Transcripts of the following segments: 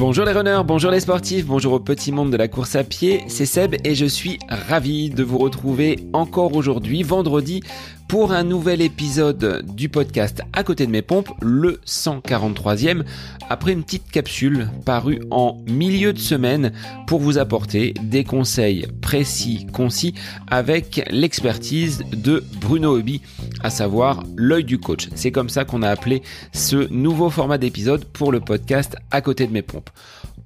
Bonjour les runners, bonjour les sportifs, bonjour au petit monde de la course à pied, c'est Seb et je suis ravi de vous retrouver encore aujourd'hui, vendredi, pour un nouvel épisode du podcast À côté de mes pompes, le 143e, après une petite capsule parue en milieu de semaine pour vous apporter des conseils précis, concis, avec l'expertise de Bruno Hobby, à savoir l'œil du coach. C'est comme ça qu'on a appelé ce nouveau format d'épisode pour le podcast À côté de mes pompes.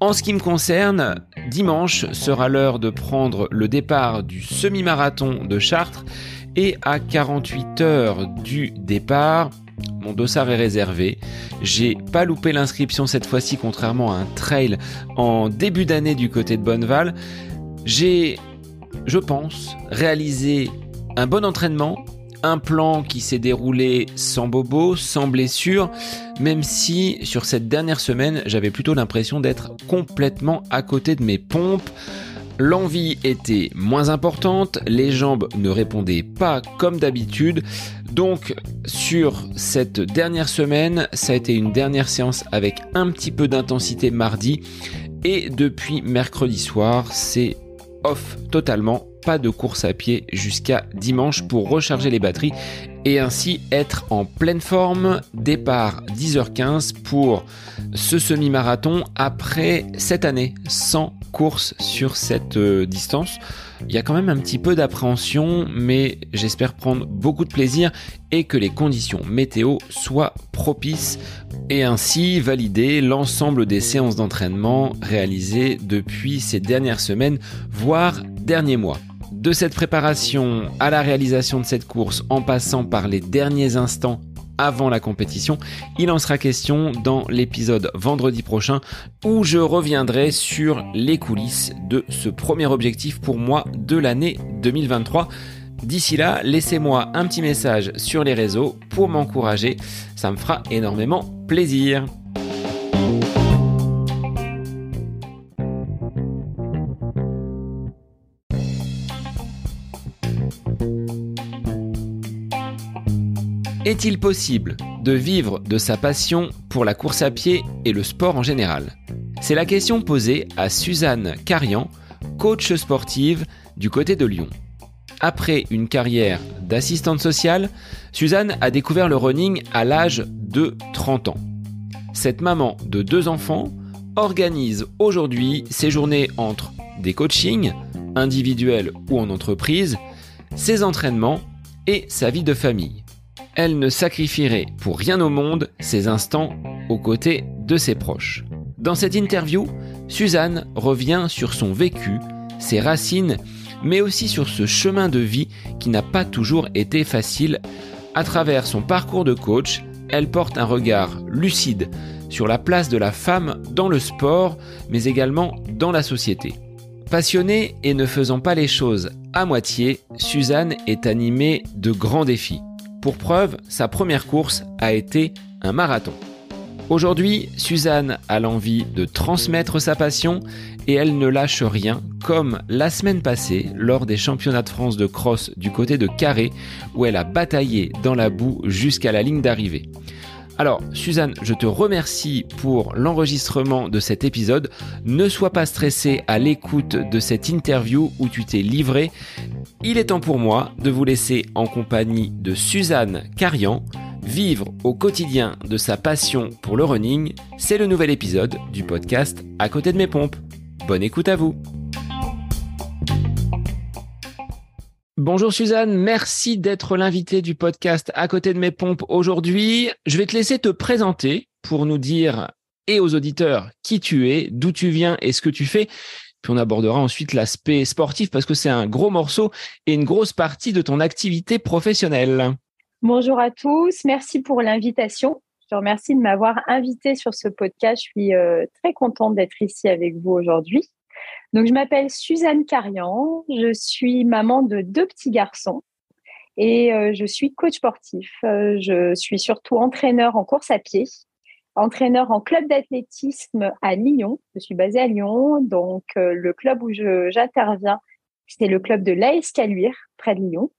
En ce qui me concerne, dimanche sera l'heure de prendre le départ du semi-marathon de Chartres et à 48 heures du départ, mon dossard est réservé. J'ai pas loupé l'inscription cette fois-ci, contrairement à un trail en début d'année du côté de Bonneval. J'ai, je pense, réalisé un bon entraînement, un plan qui s'est déroulé sans bobo, sans blessure, même si sur cette dernière semaine, j'avais plutôt l'impression d'être complètement à côté de mes pompes. L'envie était moins importante, les jambes ne répondaient pas comme d'habitude. Donc sur cette dernière semaine, ça a été une dernière séance avec un petit peu d'intensité mardi. Et depuis mercredi soir, c'est off totalement. Pas de course à pied jusqu'à dimanche pour recharger les batteries et ainsi être en pleine forme. Départ 10h15 pour ce semi-marathon après cette année sans course sur cette euh, distance. Il y a quand même un petit peu d'appréhension, mais j'espère prendre beaucoup de plaisir et que les conditions météo soient propices et ainsi valider l'ensemble des séances d'entraînement réalisées depuis ces dernières semaines, voire derniers mois. De cette préparation à la réalisation de cette course en passant par les derniers instants avant la compétition. Il en sera question dans l'épisode vendredi prochain où je reviendrai sur les coulisses de ce premier objectif pour moi de l'année 2023. D'ici là, laissez-moi un petit message sur les réseaux pour m'encourager. Ça me fera énormément plaisir. Est-il possible de vivre de sa passion pour la course à pied et le sport en général? C'est la question posée à Suzanne Carian, coach sportive du côté de Lyon. Après une carrière d'assistante sociale, Suzanne a découvert le running à l'âge de 30 ans. Cette maman de deux enfants organise aujourd'hui ses journées entre des coachings, individuels ou en entreprise, ses entraînements et sa vie de famille elle ne sacrifierait pour rien au monde ses instants aux côtés de ses proches. Dans cette interview, Suzanne revient sur son vécu, ses racines, mais aussi sur ce chemin de vie qui n'a pas toujours été facile. À travers son parcours de coach, elle porte un regard lucide sur la place de la femme dans le sport, mais également dans la société. Passionnée et ne faisant pas les choses à moitié, Suzanne est animée de grands défis. Pour preuve, sa première course a été un marathon. Aujourd'hui, Suzanne a l'envie de transmettre sa passion et elle ne lâche rien, comme la semaine passée lors des championnats de France de cross du côté de Carré, où elle a bataillé dans la boue jusqu'à la ligne d'arrivée. Alors, Suzanne, je te remercie pour l'enregistrement de cet épisode. Ne sois pas stressée à l'écoute de cette interview où tu t'es livré. Il est temps pour moi de vous laisser en compagnie de Suzanne Carian vivre au quotidien de sa passion pour le running. C'est le nouvel épisode du podcast À côté de mes pompes. Bonne écoute à vous. Bonjour Suzanne, merci d'être l'invitée du podcast à côté de mes pompes aujourd'hui. Je vais te laisser te présenter pour nous dire et aux auditeurs qui tu es, d'où tu viens et ce que tu fais. Puis on abordera ensuite l'aspect sportif parce que c'est un gros morceau et une grosse partie de ton activité professionnelle. Bonjour à tous, merci pour l'invitation. Je te remercie de m'avoir invité sur ce podcast. Je suis euh, très contente d'être ici avec vous aujourd'hui. Donc, je m'appelle Suzanne Carian, je suis maman de deux petits garçons et euh, je suis coach sportif. Euh, je suis surtout entraîneur en course à pied, entraîneur en club d'athlétisme à Lyon. Je suis basée à Lyon, donc euh, le club où j'interviens, c'est le club de l'AS Caluire, près de Lyon.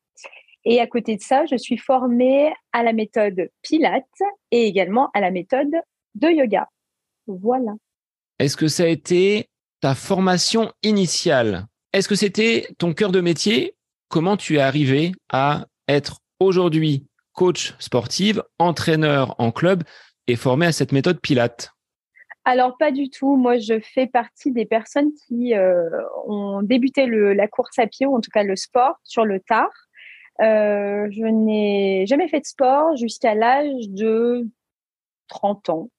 Et à côté de ça, je suis formée à la méthode Pilates et également à la méthode de yoga. Voilà. Est-ce que ça a été ta formation initiale Est-ce que c'était ton cœur de métier? Comment tu es arrivé à être aujourd'hui coach sportive, entraîneur en club et formé à cette méthode Pilates? Alors pas du tout. Moi, je fais partie des personnes qui euh, ont débuté la course à pied ou en tout cas le sport sur le tard. Euh, je n'ai jamais fait de sport jusqu'à l'âge de 30 ans.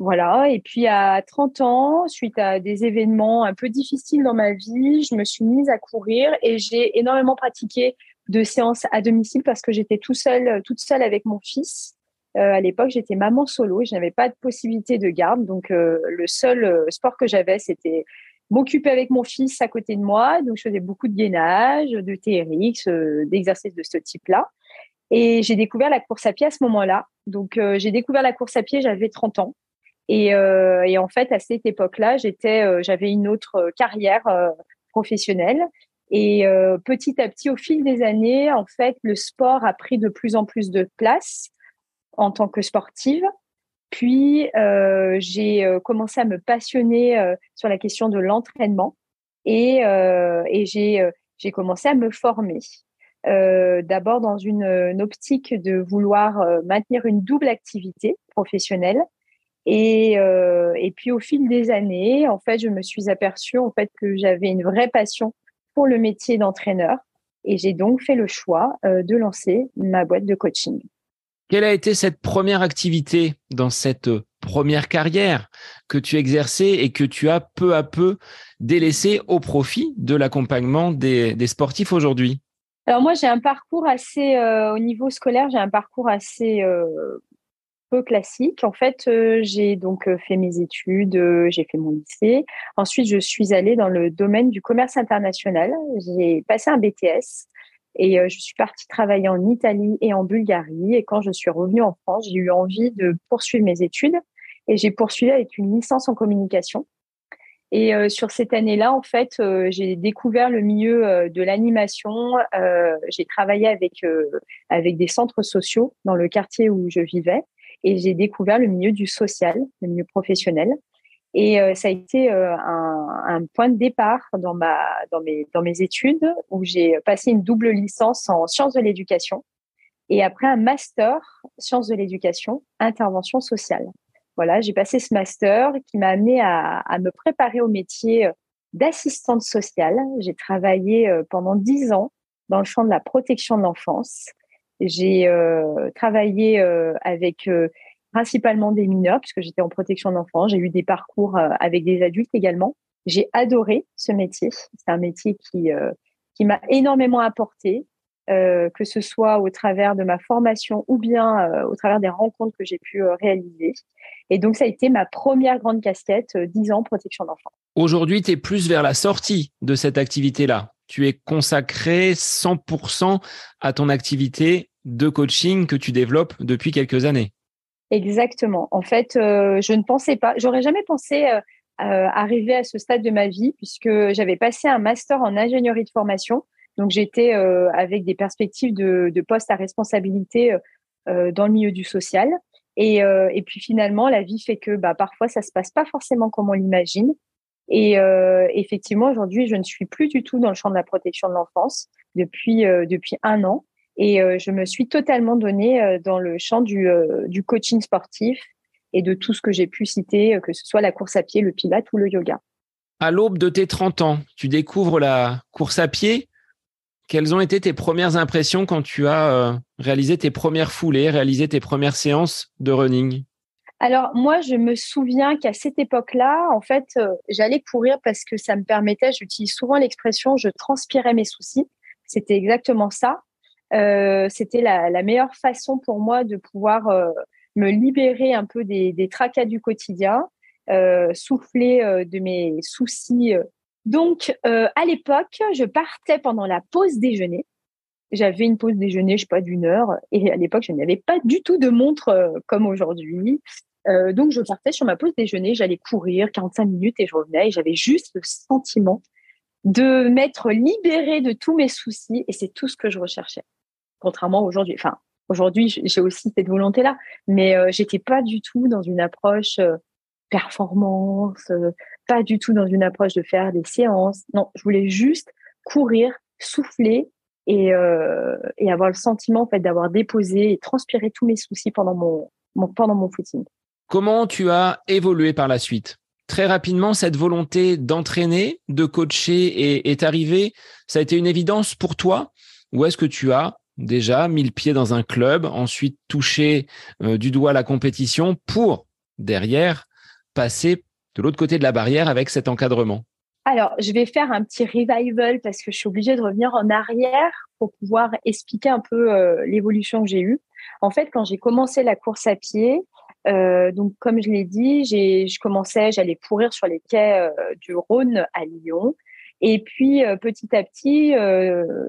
Voilà. Et puis à 30 ans, suite à des événements un peu difficiles dans ma vie, je me suis mise à courir et j'ai énormément pratiqué de séances à domicile parce que j'étais tout seul, toute seule avec mon fils. Euh, à l'époque, j'étais maman solo, je n'avais pas de possibilité de garde, donc euh, le seul euh, sport que j'avais, c'était m'occuper avec mon fils à côté de moi. Donc, je faisais beaucoup de gainage, de TRX, d'exercices de ce type-là. Et j'ai découvert la course à pied à ce moment-là. Donc, j'ai découvert la course à pied, j'avais 30 ans. Et, et, en fait, à cette époque-là, j'étais, j'avais une autre carrière professionnelle. Et petit à petit, au fil des années, en fait, le sport a pris de plus en plus de place en tant que sportive. Puis, euh, j'ai euh, commencé à me passionner euh, sur la question de l'entraînement et j'ai commencé à me former. D'abord dans une, optique de vouloir maintenir une double activité professionnelle. Et, et puis, au fil des années, en fait, je me suis aperçue en fait, que j'avais une vraie passion pour le métier d'entraîneur. Et j'ai donc fait le choix de lancer ma boîte de coaching. Quelle a été cette première activité dans cette première carrière que tu exerçais et que tu as peu à peu délaissé au profit de l'accompagnement des, sportifs aujourd'hui? Alors moi, j'ai un parcours assez, euh, au niveau scolaire, j'ai un parcours assez euh, peu classique. En fait, euh, j'ai donc fait mes études, j'ai fait mon lycée. Ensuite, je suis allée dans le domaine du commerce international. J'ai passé un BTS et euh, je suis partie travailler en Italie et en Bulgarie. Et quand je suis revenue en France, j'ai eu envie de poursuivre mes études. Et j'ai poursuivi avec une licence en communication. Et euh, sur cette année-là, en fait, euh, j'ai découvert le milieu de l'animation. j'ai travaillé avec avec des centres sociaux dans le quartier où je vivais, et j'ai découvert le milieu du social, le milieu professionnel. Et euh, ça a été euh, un, un, point de départ dans, ma, dans, mes, dans mes études où j'ai passé une double licence en sciences de l'éducation et après un master sciences de l'éducation, intervention sociale. Voilà, j'ai passé ce master qui m'a amené à, à, me préparer au métier d'assistante sociale. J'ai travaillé euh, pendant dix ans dans le champ de la protection de l'enfance. J'ai euh, travaillé euh, avec principalement des mineurs, puisque j'étais en protection d'enfants. J'ai eu des parcours euh, avec des adultes également. J'ai adoré ce métier. C'est un métier qui, euh, qui m'a énormément apporté, euh, que ce soit au travers de ma formation ou bien au travers des rencontres que j'ai pu réaliser. Et donc, ça a été ma première grande casquette, 10 ans protection d'enfants. Aujourd'hui, tu es plus vers la sortie de cette activité-là. Tu es consacré 100% à ton activité de coaching que tu développes depuis quelques années. Exactement. En fait, euh, je ne pensais pas, j'aurais jamais pensé euh, euh, arriver à ce stade de ma vie puisque j'avais passé un master en ingénierie de formation. Donc j'étais avec des perspectives de, de poste à responsabilité dans le milieu du social. Et, et, puis finalement, la vie fait que bah, parfois ça se passe pas forcément comme on l'imagine. Et effectivement, aujourd'hui, je ne suis plus du tout dans le champ de la protection de l'enfance depuis depuis un an. Et euh, je me suis totalement donnée euh, dans le champ du, euh, du coaching sportif et de tout ce que j'ai pu citer, que ce soit la course à pied, le pilate ou le yoga. À l'aube de tes 30 ans, tu découvres la course à pied. Quelles ont été tes premières impressions quand tu as réalisé tes premières foulées, réalisé tes premières séances de running? Alors moi, je me souviens qu'à cette époque-là, en fait, j'allais courir parce que ça me permettait, j'utilise souvent l'expression, je transpirais mes soucis. C'était exactement ça. Euh, c'était la, meilleure façon pour moi de pouvoir euh, me libérer un peu des, tracas du quotidien, euh, souffler de mes soucis. Donc, à l'époque, je partais pendant la pause déjeuner. J'avais une pause déjeuner, je sais pas, d'une heure. Et à l'époque, je n'avais pas du tout de montre comme aujourd'hui. donc, je partais sur ma pause déjeuner, j'allais courir 45 minutes et je revenais et j'avais juste le sentiment de m'être libérée de tous mes soucis et c'est tout ce que je recherchais. Contrairement aujourd'hui. Enfin, aujourd'hui, j'ai aussi cette volonté-là, mais euh, j'étais pas du tout dans une approche euh, performance, pas du tout dans une approche de faire des séances. Non, je voulais juste courir, souffler et, et avoir le sentiment en fait d'avoir déposé et transpiré tous mes soucis pendant mon, pendant mon footing. Comment tu as évolué par la suite? Très rapidement, cette volonté d'entraîner, de coacher est, arrivée. Ça a été une évidence pour toi? Ou est-ce que tu as déjà mis le pied dans un club, ensuite touché euh, du doigt la compétition pour, derrière, passer de l'autre côté de la barrière avec cet encadrement alors, je vais faire un petit revival parce que je suis obligée de revenir en arrière pour pouvoir expliquer un peu euh, l'évolution que j'ai eue. En fait, quand j'ai commencé la course à pied, euh, donc, comme je l'ai dit, je commençais, j'allais courir sur les quais du Rhône à Lyon. Et puis, euh, petit à petit,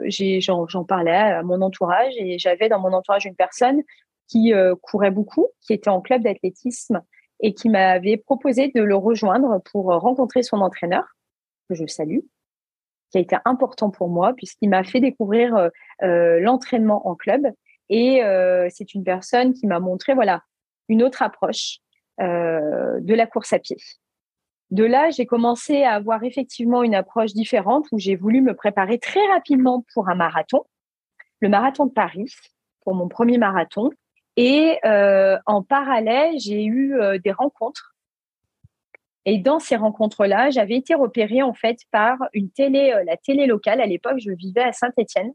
j'ai, j'en, parlais à mon entourage et j'avais dans mon entourage une personne qui courait beaucoup, qui était en club d'athlétisme et qui m'avait proposé de le rejoindre pour rencontrer son entraîneur, que je salue, qui a été important pour moi puisqu'il m'a fait découvrir l'entraînement en club. Et c'est une personne qui m'a montré, voilà, une autre approche euh, de la course à pied. De là, j'ai commencé à avoir effectivement une approche différente où j'ai voulu me préparer très rapidement pour un marathon, le marathon de Paris, pour mon premier marathon. Et euh, en parallèle, j'ai eu euh, des rencontres. Et dans ces rencontres-là, j'avais été repérée en fait par une télé, la télé locale. À l'époque, je vivais à Saint-Étienne.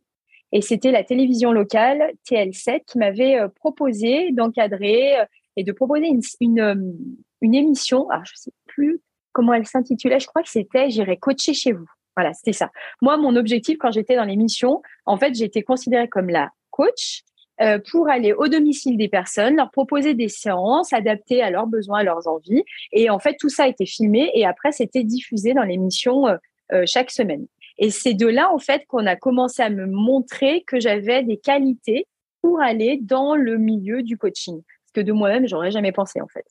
Et c'était la télévision locale, TL7, qui m'avait proposé d'encadrer et de proposer une, une, euh, émission. Alors, je sais plus comment elle s'intitulait. Je crois que c'était J'irai coacher chez vous. Voilà, c'était ça. Moi, mon objectif quand j'étais dans l'émission, en fait, j'étais considérée comme la coach euh, pour aller au domicile des personnes, leur proposer des séances adaptées à leurs besoins, à leurs envies. Et en fait, tout ça a été filmé et après, c'était diffusé dans l'émission euh, euh, chaque semaine. Et c'est de là, en fait, qu'on a commencé à me montrer que j'avais des qualités pour aller dans le milieu du coaching que de moi-même, j'aurais jamais pensé en fait.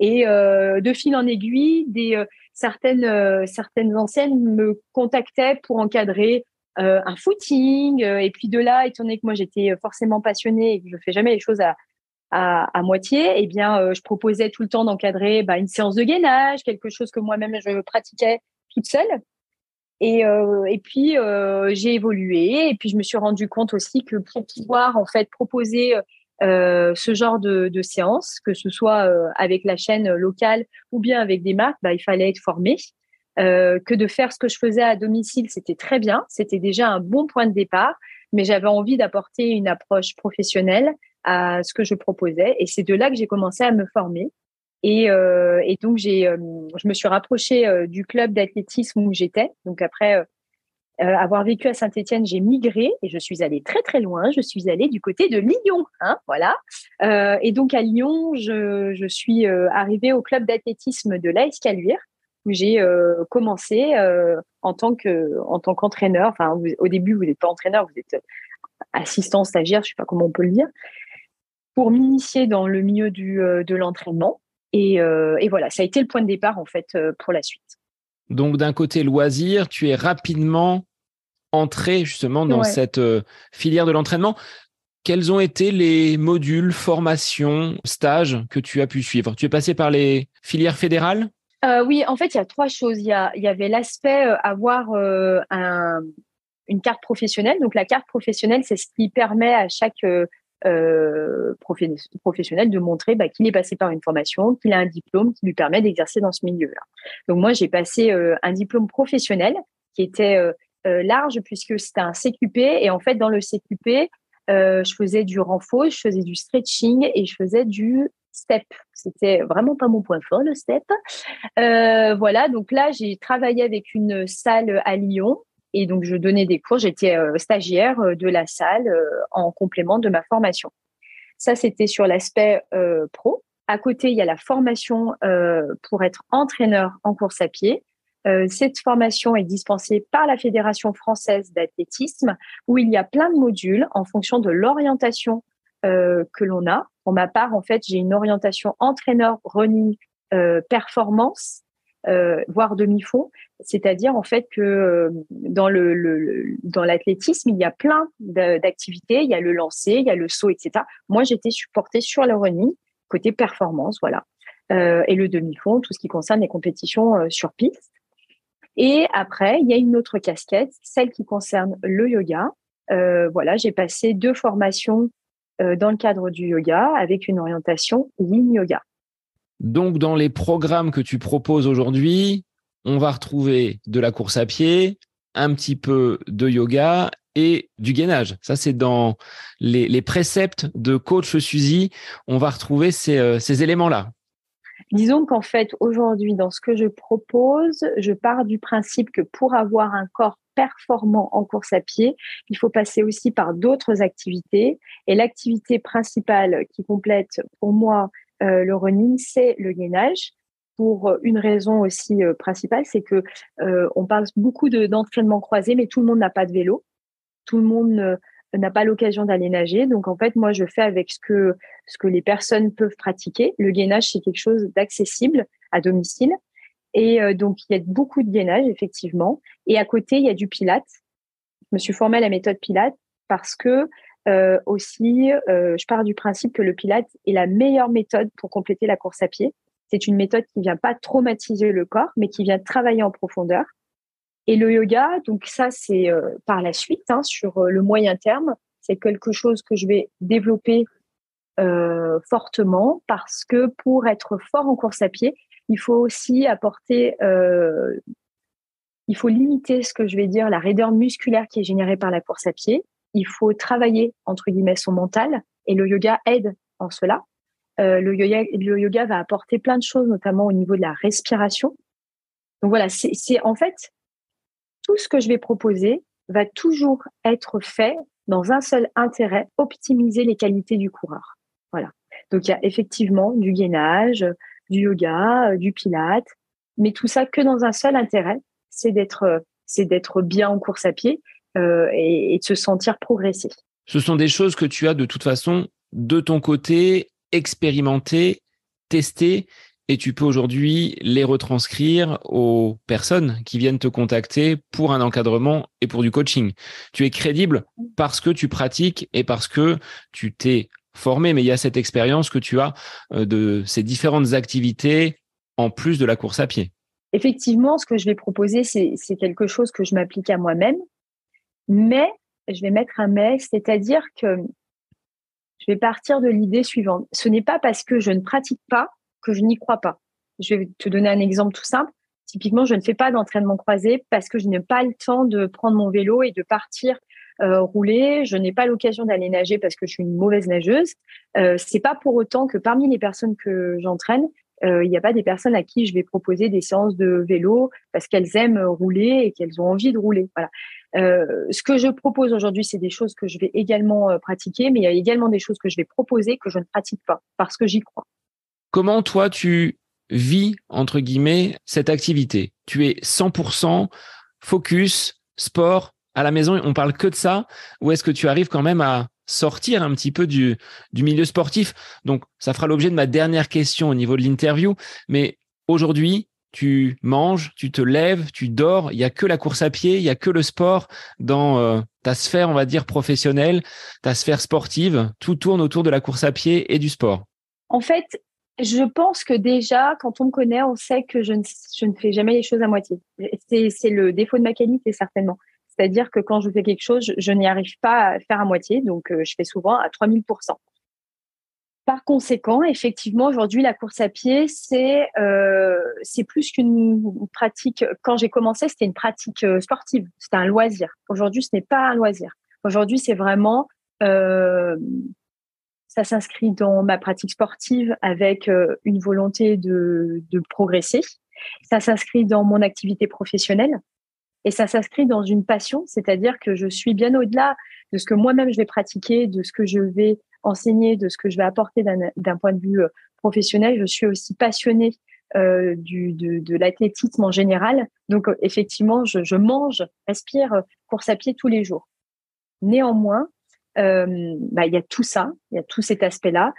Et euh, de fil en aiguille, euh, certaines euh, anciennes me contactaient pour encadrer un footing. et puis de là, étant donné que moi j'étais forcément passionnée et que je fais jamais les choses à moitié, eh bien, je proposais tout le temps d'encadrer bah, une séance de gainage, quelque chose que moi-même je pratiquais toute seule. Et, et puis j'ai évolué, et puis je me suis rendu compte aussi que pour pouvoir en fait proposer euh, ce genre de, de séance, que ce soit euh, avec la chaîne locale ou bien avec des marques, bah, il fallait être formé. Euh, que de faire ce que je faisais à domicile, c'était très bien, c'était déjà un bon point de départ, mais j'avais envie d'apporter une approche professionnelle à ce que je proposais, et c'est de là que j'ai commencé à me former. Et, donc j'ai, je me suis rapprochée du club d'athlétisme où j'étais. Donc après euh, avoir vécu à Saint-Étienne, j'ai migré et je suis allée très très loin. Je suis allée du côté de Lyon, hein, voilà. Euh, et donc à Lyon, je, suis euh, arrivée au club d'athlétisme de l'AS Caluire où j'ai commencé en tant que en tant qu'entraîneur. Enfin, au début, vous n'êtes pas entraîneur, vous êtes assistant, stagiaire, je sais pas comment on peut le dire, pour m'initier dans le milieu du, de l'entraînement. Et, et voilà, ça a été le point de départ en fait pour la suite. Donc d'un côté loisir, tu es rapidement entrer justement dans cette euh, filière de l'entraînement. Quels ont été les modules, formations, stages que tu as pu suivre? Tu es passé par les filières fédérales? Euh, Oui, en fait, il y a trois choses. Il y, avait l'aspect euh, avoir une carte professionnelle. Donc la carte professionnelle, c'est ce qui permet à chaque professionnel de montrer bah, qu'il est passé par une formation, qu'il a un diplôme qui lui permet d'exercer dans ce milieu-là. Donc moi, j'ai passé un diplôme professionnel qui était large puisque c'était un CQP et en fait dans le CQP euh, je faisais du renfort, je faisais du stretching et je faisais du step. C'était vraiment pas mon point fort le step. Euh, voilà, donc là j'ai travaillé avec une salle à Lyon et donc je donnais des cours. J'étais stagiaire de la salle en complément de ma formation. Ça c'était sur l'aspect pro. À côté, il y a la formation pour être entraîneur en course à pied. Euh, cette formation est dispensée par la Fédération française d'athlétisme, où il y a plein de modules en fonction de l'orientation euh, que l'on a. Pour ma part, en fait, j'ai une orientation entraîneur running euh, performance voire demi-fond. C'est-à-dire en fait que dans le, dans l'athlétisme, il y a plein d'activités. Il y a le lancer, il y a le saut, etc. Moi, j'étais supportée sur le running côté performance, voilà, et le demi-fond, tout ce qui concerne les compétitions sur piste. Et après, il y a une autre casquette, celle qui concerne le yoga. voilà, j'ai passé deux formations dans le cadre du yoga avec une orientation yin yoga. Donc, dans les programmes que tu proposes aujourd'hui, on va retrouver de la course à pied, un petit peu de yoga et du gainage. Ça, c'est dans les, préceptes de coach Suzy. On va retrouver ces, euh, ces éléments-là. Disons qu'en fait, aujourd'hui, dans ce que je propose, je pars du principe que pour avoir un corps performant en course à pied, il faut passer aussi par d'autres activités. Et l'activité principale qui complète pour moi euh, le running, c'est le gainage pour une raison aussi euh, principale, c'est que euh, on parle beaucoup d'entraînement croisé, mais tout le monde n'a pas de vélo, tout le monde n'a pas l'occasion d'aller nager. Donc en fait, moi, je fais avec ce que ce que les personnes peuvent pratiquer. Le gainage, c'est quelque chose d'accessible à domicile. Et donc, il y a beaucoup de gainage, effectivement. Et à côté, il y a du Pilates. Je me suis formée à la méthode Pilates parce que euh, aussi, euh, je pars du principe que le Pilate est la meilleure méthode pour compléter la course à pied. C'est une méthode qui vient pas traumatiser le corps, mais qui vient travailler en profondeur. Et le yoga, donc ça, c'est euh, par la suite, hein, sur le moyen terme, c'est quelque chose que je vais développer fortement parce que pour être fort en course à pied, il faut aussi apporter, il faut limiter ce que je vais dire, la raideur musculaire qui est générée par la course à pied il faut travailler entre guillemets son mental et le yoga aide en cela. Euh, le, yoga, le yoga va apporter plein de choses, notamment au niveau de la respiration. Donc voilà, c'est en fait tout ce que je vais proposer va toujours être fait dans un seul intérêt, optimiser les qualités du coureur. Voilà. Donc il y a effectivement du gainage, du yoga, euh, du pilate, mais tout ça que dans un seul intérêt, c'est d'être d'être bien en course à pied euh, et, de se sentir progresser. Ce sont des choses que tu as de toute façon de ton côté expérimenté, testé et tu peux aujourd'hui les retranscrire aux personnes qui viennent te contacter pour un encadrement et pour du coaching. Tu es crédible parce que tu pratiques et parce que tu t'es formé, mais il y a cette expérience que tu as euh, de ces différentes activités en plus de la course à pied. Effectivement, ce que je vais proposer, c'est quelque chose que je m'applique à moi-même. Mais, je vais mettre un mais, c'est-à-dire que je vais partir de l'idée suivante. Ce n'est pas parce que je ne pratique pas que je n'y crois pas. Je vais te donner un exemple tout simple. Typiquement, je ne fais pas d'entraînement croisé parce que je n'ai pas le temps de prendre mon vélo et de partir euh, rouler. Je n'ai pas l'occasion d'aller nager parce que je suis une mauvaise nageuse. Euh, c'est pas pour autant que parmi les personnes que j'entraîne, euh, il n'y a pas des personnes à qui je vais proposer des séances de vélo parce qu'elles aiment rouler et qu'elles ont envie de rouler. Voilà. Euh, ce que je propose aujourd'hui, c'est des choses que je vais également euh, pratiquer, mais il y a également des choses que je vais proposer que je ne pratique pas parce que j'y crois. Comment toi tu vis entre guillemets cette activité? Tu es 100% focus sport à la maison, on parle que de ça, ou est-ce que tu arrives quand même à sortir un petit peu du, milieu sportif? Donc, ça fera l'objet de ma dernière question au niveau de l'interview. Mais aujourd'hui, tu manges, tu te lèves, tu dors. Il y a que la course à pied, il y a que le sport dans euh, ta sphère, on va dire professionnelle, ta sphère sportive. Tout tourne autour de la course à pied et du sport. En fait, je pense que déjà, quand on me connaît, on sait que je ne, je ne fais jamais les choses à moitié. C'est le défaut de ma qualité, certainement. C'est-à-dire que quand je fais quelque chose, je, n'y arrive pas à faire à moitié. Donc, euh, je fais souvent à 3000% par conséquent, effectivement, aujourd'hui, la course à pied, c'est euh, c'est plus qu'une pratique. Quand j'ai commencé, c'était une pratique euh, sportive, c'était un loisir. Aujourd'hui, ce n'est pas un loisir. Aujourd'hui, c'est vraiment ça s'inscrit dans ma pratique sportive avec une volonté de, progresser. Ça s'inscrit dans mon activité professionnelle et ça s'inscrit dans une passion, c'est-à-dire que je suis bien au-delà de ce que moi-même je vais pratiquer, de ce que je vais enseigner, de ce que je vais apporter d'un point de vue euh, professionnel. Je suis aussi passionnée euh, de, l'athlétisme en général. Donc, euh, effectivement, je, je, mange, respire euh, course à pied tous les jours. Néanmoins, euh, bah, il y a tout ça, il y a tout cet aspect-là.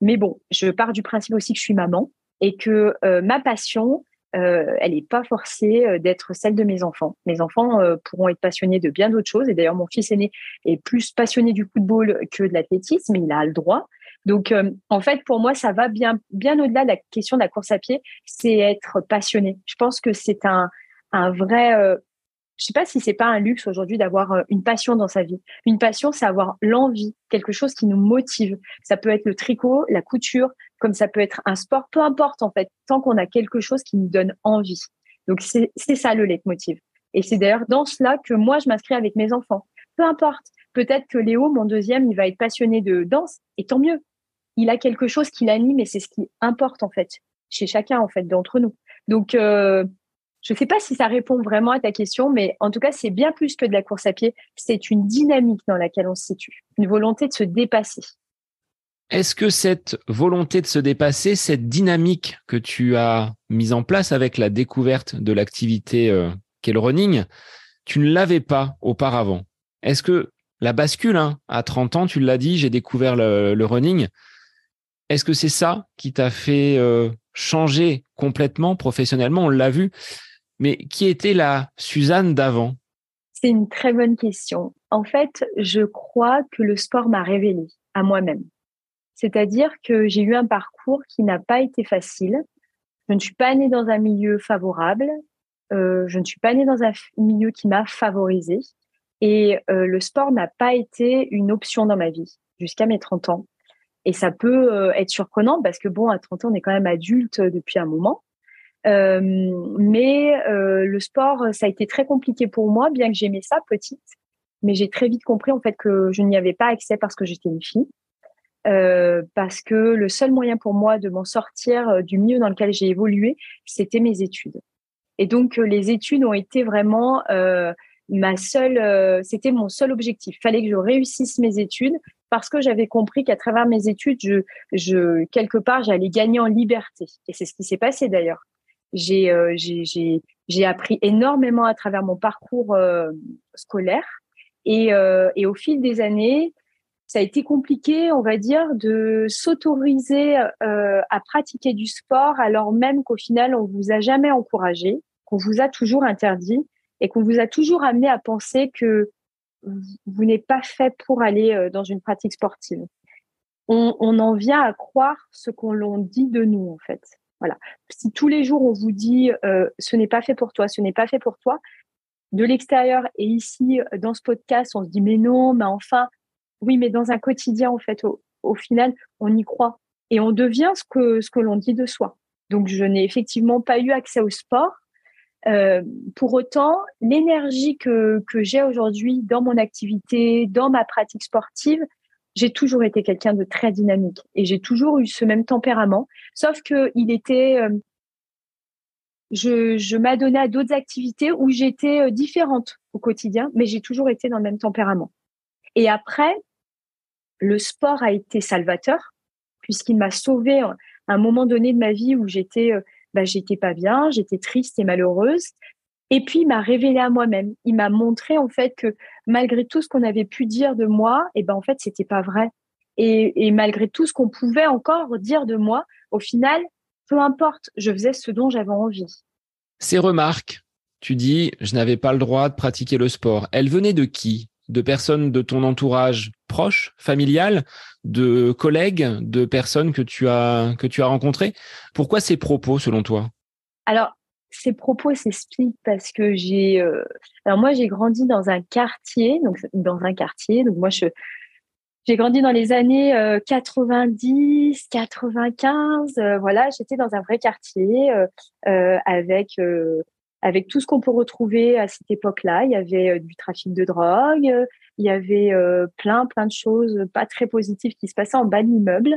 Mais bon, je pars du principe aussi que je suis maman et que ma passion, elle n'est pas forcée d'être celle de mes enfants. Mes enfants pourront être passionnés de bien d'autres choses. Et d'ailleurs, mon fils aîné est plus passionné du football que de l'athlétisme, il a le droit. Donc, en fait, pour moi, ça va bien, bien au-delà de la question de la course à pied. C'est être passionné. Je pense que c'est un vrai je sais pas si c'est pas un luxe aujourd'hui d'avoir euh, une passion dans sa vie. Une passion, c'est avoir l'envie, quelque chose qui nous motive. Ça peut être le tricot, la couture, comme ça peut être un sport, peu importe en fait, tant qu'on a quelque chose qui nous donne envie. Donc c'est ça le leitmotiv. Et c'est d'ailleurs dans cela que moi je m'inscris avec mes enfants. Peu importe. Peut-être que Léo, mon deuxième, il va être passionné de danse, et tant mieux. Il a quelque chose qui l'anime et c'est ce qui importe en fait chez chacun en fait d'entre nous. Donc euh, je ne sais pas si ça répond vraiment à ta question, mais en tout cas, c'est bien plus que de la course à pied. C'est une dynamique dans laquelle on se situe, une volonté de se dépasser. Est-ce que cette volonté de se dépasser, cette dynamique que tu as mise en place avec la découverte de l'activité euh, qu'est le running, tu ne l'avais pas auparavant? Est-ce que la bascule, hein, à 30 ans, tu l'as dit, j'ai découvert le, running, est-ce que c'est ça qui t'a fait euh, changer complètement professionnellement? On l'a vu, mais qui était la Suzanne d'avant? C'est une très bonne question. En fait, je crois que le sport m'a révélé à moi-même. C'est-à-dire que j'ai eu un parcours qui n'a pas été facile. Je ne suis pas née dans un milieu favorable. Euh, je ne suis pas née dans un milieu qui m'a favorisée. Et euh, le sport n'a pas été une option dans ma vie jusqu'à mes 30 ans. Et ça peut euh, être surprenant parce que, bon, à 30 ans, on est quand même adulte depuis un moment. Euh, mais euh, le sport, ça a été très compliqué pour moi, bien que j'aimais ça petite. Mais j'ai très vite compris en fait que je n'y avais pas accès parce que j'étais une fille. Euh, parce que le seul moyen pour moi de m'en sortir du milieu dans lequel j'ai évolué, c'était mes études. Et donc les études ont été vraiment ma seule, c'était mon seul objectif. Il fallait que je réussisse mes études parce que j'avais compris qu'à travers mes études, quelque part, j'allais gagner en liberté. Et c'est ce qui s'est passé d'ailleurs. Euh, j'ai appris énormément à travers mon parcours euh, scolaire. Et, euh, et, au fil des années, ça a été compliqué, on va dire, de s'autoriser à pratiquer du sport alors même qu'au final, on vous a jamais encouragé, qu'on vous a toujours interdit et qu'on vous a toujours amené à penser que vous n'êtes pas fait pour aller dans une pratique sportive. On, on en vient à croire ce qu'on l'on dit de nous, en fait. Voilà. Si tous les jours on vous dit euh, ce n'est pas fait pour toi, ce n'est pas fait pour toi, de l'extérieur et ici dans ce podcast, on se dit mais non, mais enfin, oui, mais dans un quotidien en fait, au, final, on y croit et on devient ce que ce que l'on dit de soi. Donc je n'ai effectivement pas eu accès au sport. Euh, pour autant, l'énergie que, que j'ai aujourd'hui dans mon activité, dans ma pratique sportive, j'ai toujours été quelqu'un de très dynamique et j'ai toujours eu ce même tempérament, sauf que il était, euh, je, m'adonnais à d'autres activités où j'étais euh, différente au quotidien, mais j'ai toujours été dans le même tempérament. Et après, le sport a été salvateur puisqu'il m'a sauvé à un moment donné de ma vie où j'étais, euh, bah, j'étais pas bien, j'étais triste et malheureuse. Et puis, il m'a révélé à moi-même. Il m'a montré, en fait, que malgré tout ce qu'on avait pu dire de moi, et eh ben, en fait, c'était pas vrai. Et, et malgré tout ce qu'on pouvait encore dire de moi, au final, peu importe, je faisais ce dont j'avais envie. Ces remarques, tu dis, je n'avais pas le droit de pratiquer le sport. Elles venaient de qui? De personnes de ton entourage proche, familial, de collègues, de personnes que tu as que tu as rencontrées? Pourquoi ces propos, selon toi? Alors, ces propos s'expliquent parce que j'ai, euh, alors moi j'ai grandi dans un quartier, donc dans un quartier, donc moi je, j'ai grandi dans les années 90, euh, 95, euh, voilà, j'étais dans un vrai quartier avec avec tout ce qu'on peut retrouver à cette époque-là. Il y avait du trafic de drogue, il y avait plein plein de choses pas très positives qui se passaient en bas de l'immeuble.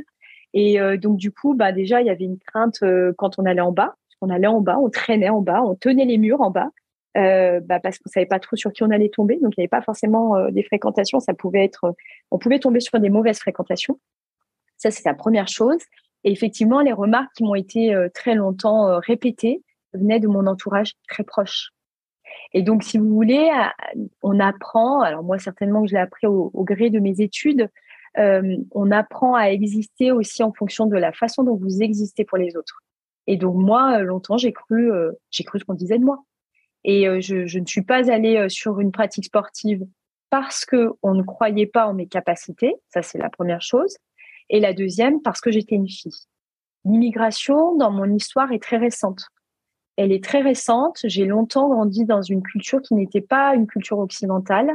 Et donc du coup, bah déjà il y avait une crainte quand on allait en bas on allait en bas, on traînait en bas, on tenait les murs en bas, euh, bah parce qu'on savait pas trop sur qui on allait tomber. Donc il n'y avait pas forcément euh, des fréquentations. Ça pouvait être, on pouvait tomber sur des mauvaises fréquentations. Ça c'est la première chose. Et effectivement, les remarques qui m'ont été euh, très longtemps répétées venaient de mon entourage très proche. Et donc, si vous voulez, on apprend. Alors moi, certainement que je l'ai appris au, gré de mes études. on apprend à exister aussi en fonction de la façon dont vous existez pour les autres. Et donc moi, longtemps, j'ai cru, j'ai cru ce qu'on disait de moi. Et je, je, ne suis pas allée sur une pratique sportive parce que on ne croyait pas en mes capacités. Ça, c'est la première chose. Et la deuxième, parce que j'étais une fille. L'immigration, dans mon histoire, est très récente. Elle est très récente. J'ai longtemps grandi dans une culture qui n'était pas une culture occidentale.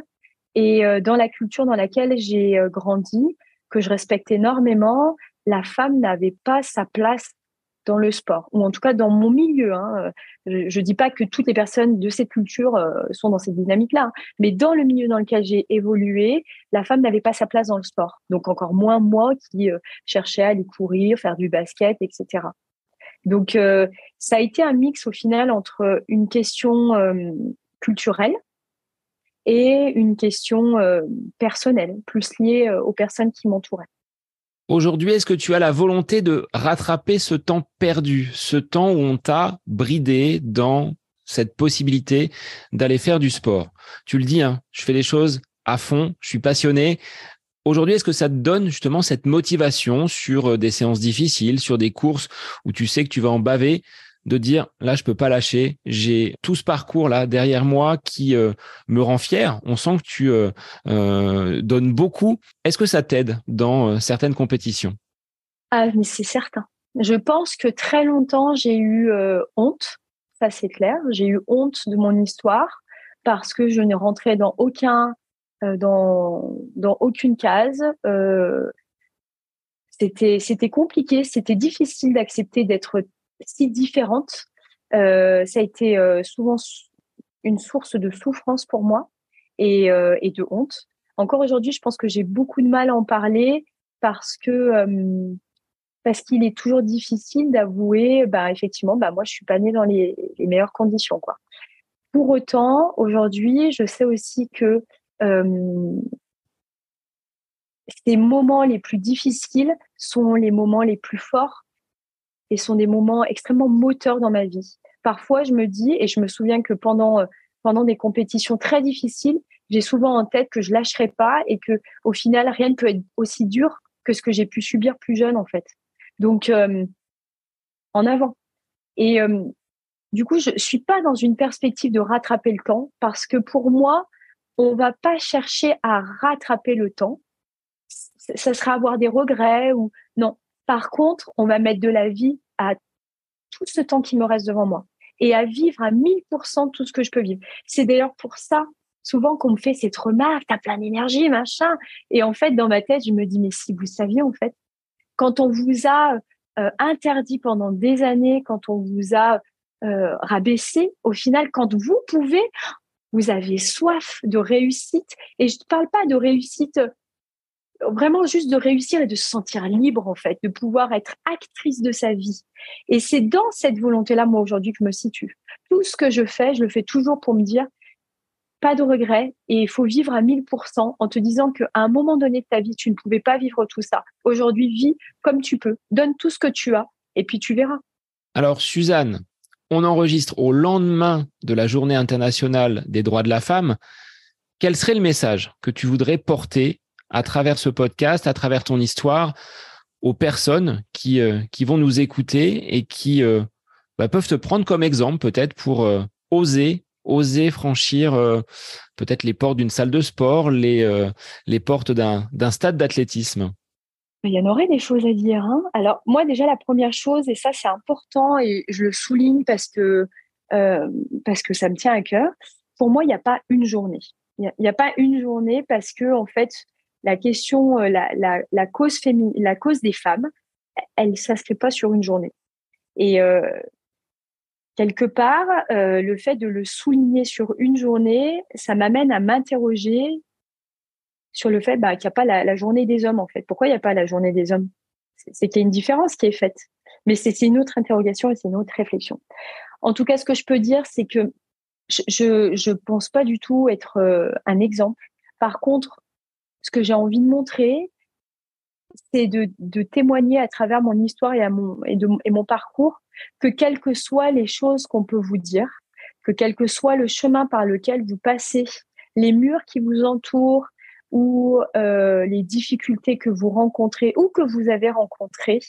Et euh, dans la culture dans laquelle j'ai euh, grandi, que je respecte énormément, la femme n'avait pas sa place dans le sport, ou en tout cas dans mon milieu. Hein. Je ne dis pas que toutes les personnes de cette culture euh, sont dans cette dynamique-là, hein. mais dans le milieu dans lequel j'ai évolué, la femme n'avait pas sa place dans le sport. Donc encore moins moi qui cherchais à aller courir, faire du basket, etc. Donc ça a été un mix au final entre une question culturelle, et une question euh, personnelle, plus liée euh, aux personnes qui m'entouraient. Aujourd'hui, est-ce que tu as la volonté de rattraper ce temps perdu, ce temps où on t'a bridé dans cette possibilité d'aller faire du sport? Tu le dis, hein, je fais les choses à fond, je suis passionné. Aujourd'hui, est-ce que ça te donne justement cette motivation sur euh, des séances difficiles, sur des courses où tu sais que tu vas en baver? De dire là je peux pas lâcher. J'ai tout ce parcours là derrière moi qui euh, me rend fier. On sent que tu euh, euh, donnes beaucoup. Est-ce que ça t'aide dans certaines compétitions? Ah mais c'est certain. Je pense que très longtemps j'ai eu honte. Ça c'est clair. J'ai eu honte de mon histoire parce que je ne rentrais dans aucun dans dans aucune case. C'était c'était compliqué. C'était difficile d'accepter d'être si différentes. Euh, ça a été euh, souvent une source de souffrance pour moi et, euh, et de honte. Encore aujourd'hui, je pense que j'ai beaucoup de mal à en parler parce que parce qu'il est toujours difficile d'avouer, bah effectivement, bah moi je suis pas née dans les, les meilleures conditions, quoi. Pour autant, aujourd'hui, je sais aussi que ces moments les plus difficiles sont les moments les plus forts sont des moments extrêmement moteurs dans ma vie. Parfois, je me dis, et je me souviens que pendant, euh, pendant des compétitions très difficiles, j'ai souvent en tête que je lâcherai pas et que au final, rien ne peut être aussi dur que ce que j'ai pu subir plus jeune, en fait. Donc, euh, en avant. Et euh, du coup, je suis pas dans une perspective de rattraper le temps parce que pour moi, on va pas chercher à rattraper le temps. Ça sera avoir des regrets ou non. Par contre, on va mettre de la vie à tout ce temps qui me reste devant moi et à vivre à 1000% tout ce que je peux vivre. C'est d'ailleurs pour ça, souvent, qu'on me fait cette remarque, t'as plein d'énergie, machin. Et en fait, dans ma tête, je me dis, mais si vous saviez, en fait, quand on vous a euh, interdit pendant des années, quand on vous a euh, rabaissé, au final, quand vous pouvez, vous avez soif de réussite. Et je ne parle pas de réussite vraiment juste de réussir et de se sentir libre en fait, de pouvoir être actrice de sa vie. Et c'est dans cette volonté-là, moi aujourd'hui, que je me situe. Tout ce que je fais, je le fais toujours pour me dire pas de regrets et il faut vivre à 1000% en te disant qu'à un moment donné de ta vie, tu ne pouvais pas vivre tout ça. Aujourd'hui, vis comme tu peux, donne tout ce que tu as et puis tu verras. Alors Suzanne, on enregistre au lendemain de la journée internationale des droits de la femme. Quel serait le message que tu voudrais porter à travers ce podcast, à travers ton histoire, aux personnes qui, euh, qui vont nous écouter et qui euh, bah, peuvent te prendre comme exemple peut-être pour euh, oser, oser franchir peut-être les portes d'une salle de sport, les, les portes d'un, stade d'athlétisme il y en aurait des choses à dire. Hein. Alors moi déjà la première chose et ça c'est important et je le souligne parce que parce que ça me tient à cœur. Pour moi il n'y a pas une journée. Il n'y a, a, pas une journée parce que en fait la question, euh, la, la, cause féminine, la cause des femmes, elle, ça fait pas sur une journée. Et euh, quelque part, euh, le fait de le souligner sur une journée, ça m'amène à m'interroger sur le fait bah, qu'il n'y a pas la, journée des hommes en fait. Pourquoi il n'y a pas la journée des hommes? C'est qu'il y a une différence qui est faite. Mais c'est une autre interrogation et c'est une autre réflexion. En tout cas, ce que je peux dire, c'est que je je pense pas du tout être un exemple. Par contre, ce que j'ai envie de montrer, c'est de, de, témoigner à travers mon histoire et, à mon, et, de, et mon parcours que quelles que soient les choses qu'on peut vous dire, que quel que soit le chemin par lequel vous passez, les murs qui vous entourent ou euh, les difficultés que vous rencontrez ou que vous avez rencontrées,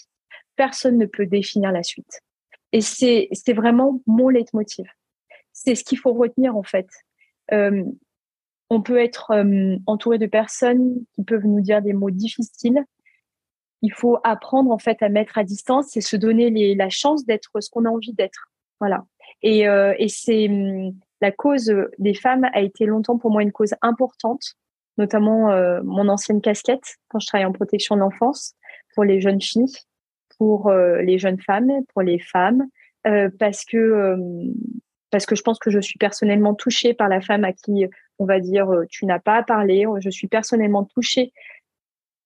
personne ne peut définir la suite. Et c'est vraiment mon leitmotiv. C'est ce qu'il faut retenir en fait. Euh, on peut être euh, entouré de personnes qui peuvent nous dire des mots difficiles. Il faut apprendre en fait à mettre à distance et se donner les, la chance d'être ce qu'on a envie d'être. Voilà. Et, euh, et c'est hum, la cause des femmes a été longtemps pour moi une cause importante, notamment euh, mon ancienne casquette quand je travaillais en protection de l'enfance pour les jeunes filles, pour euh, les jeunes femmes, pour les femmes, euh, parce que euh, parce que je pense que je suis personnellement touchée par la femme à qui on va dire tu n'as pas à parler. Je suis personnellement touchée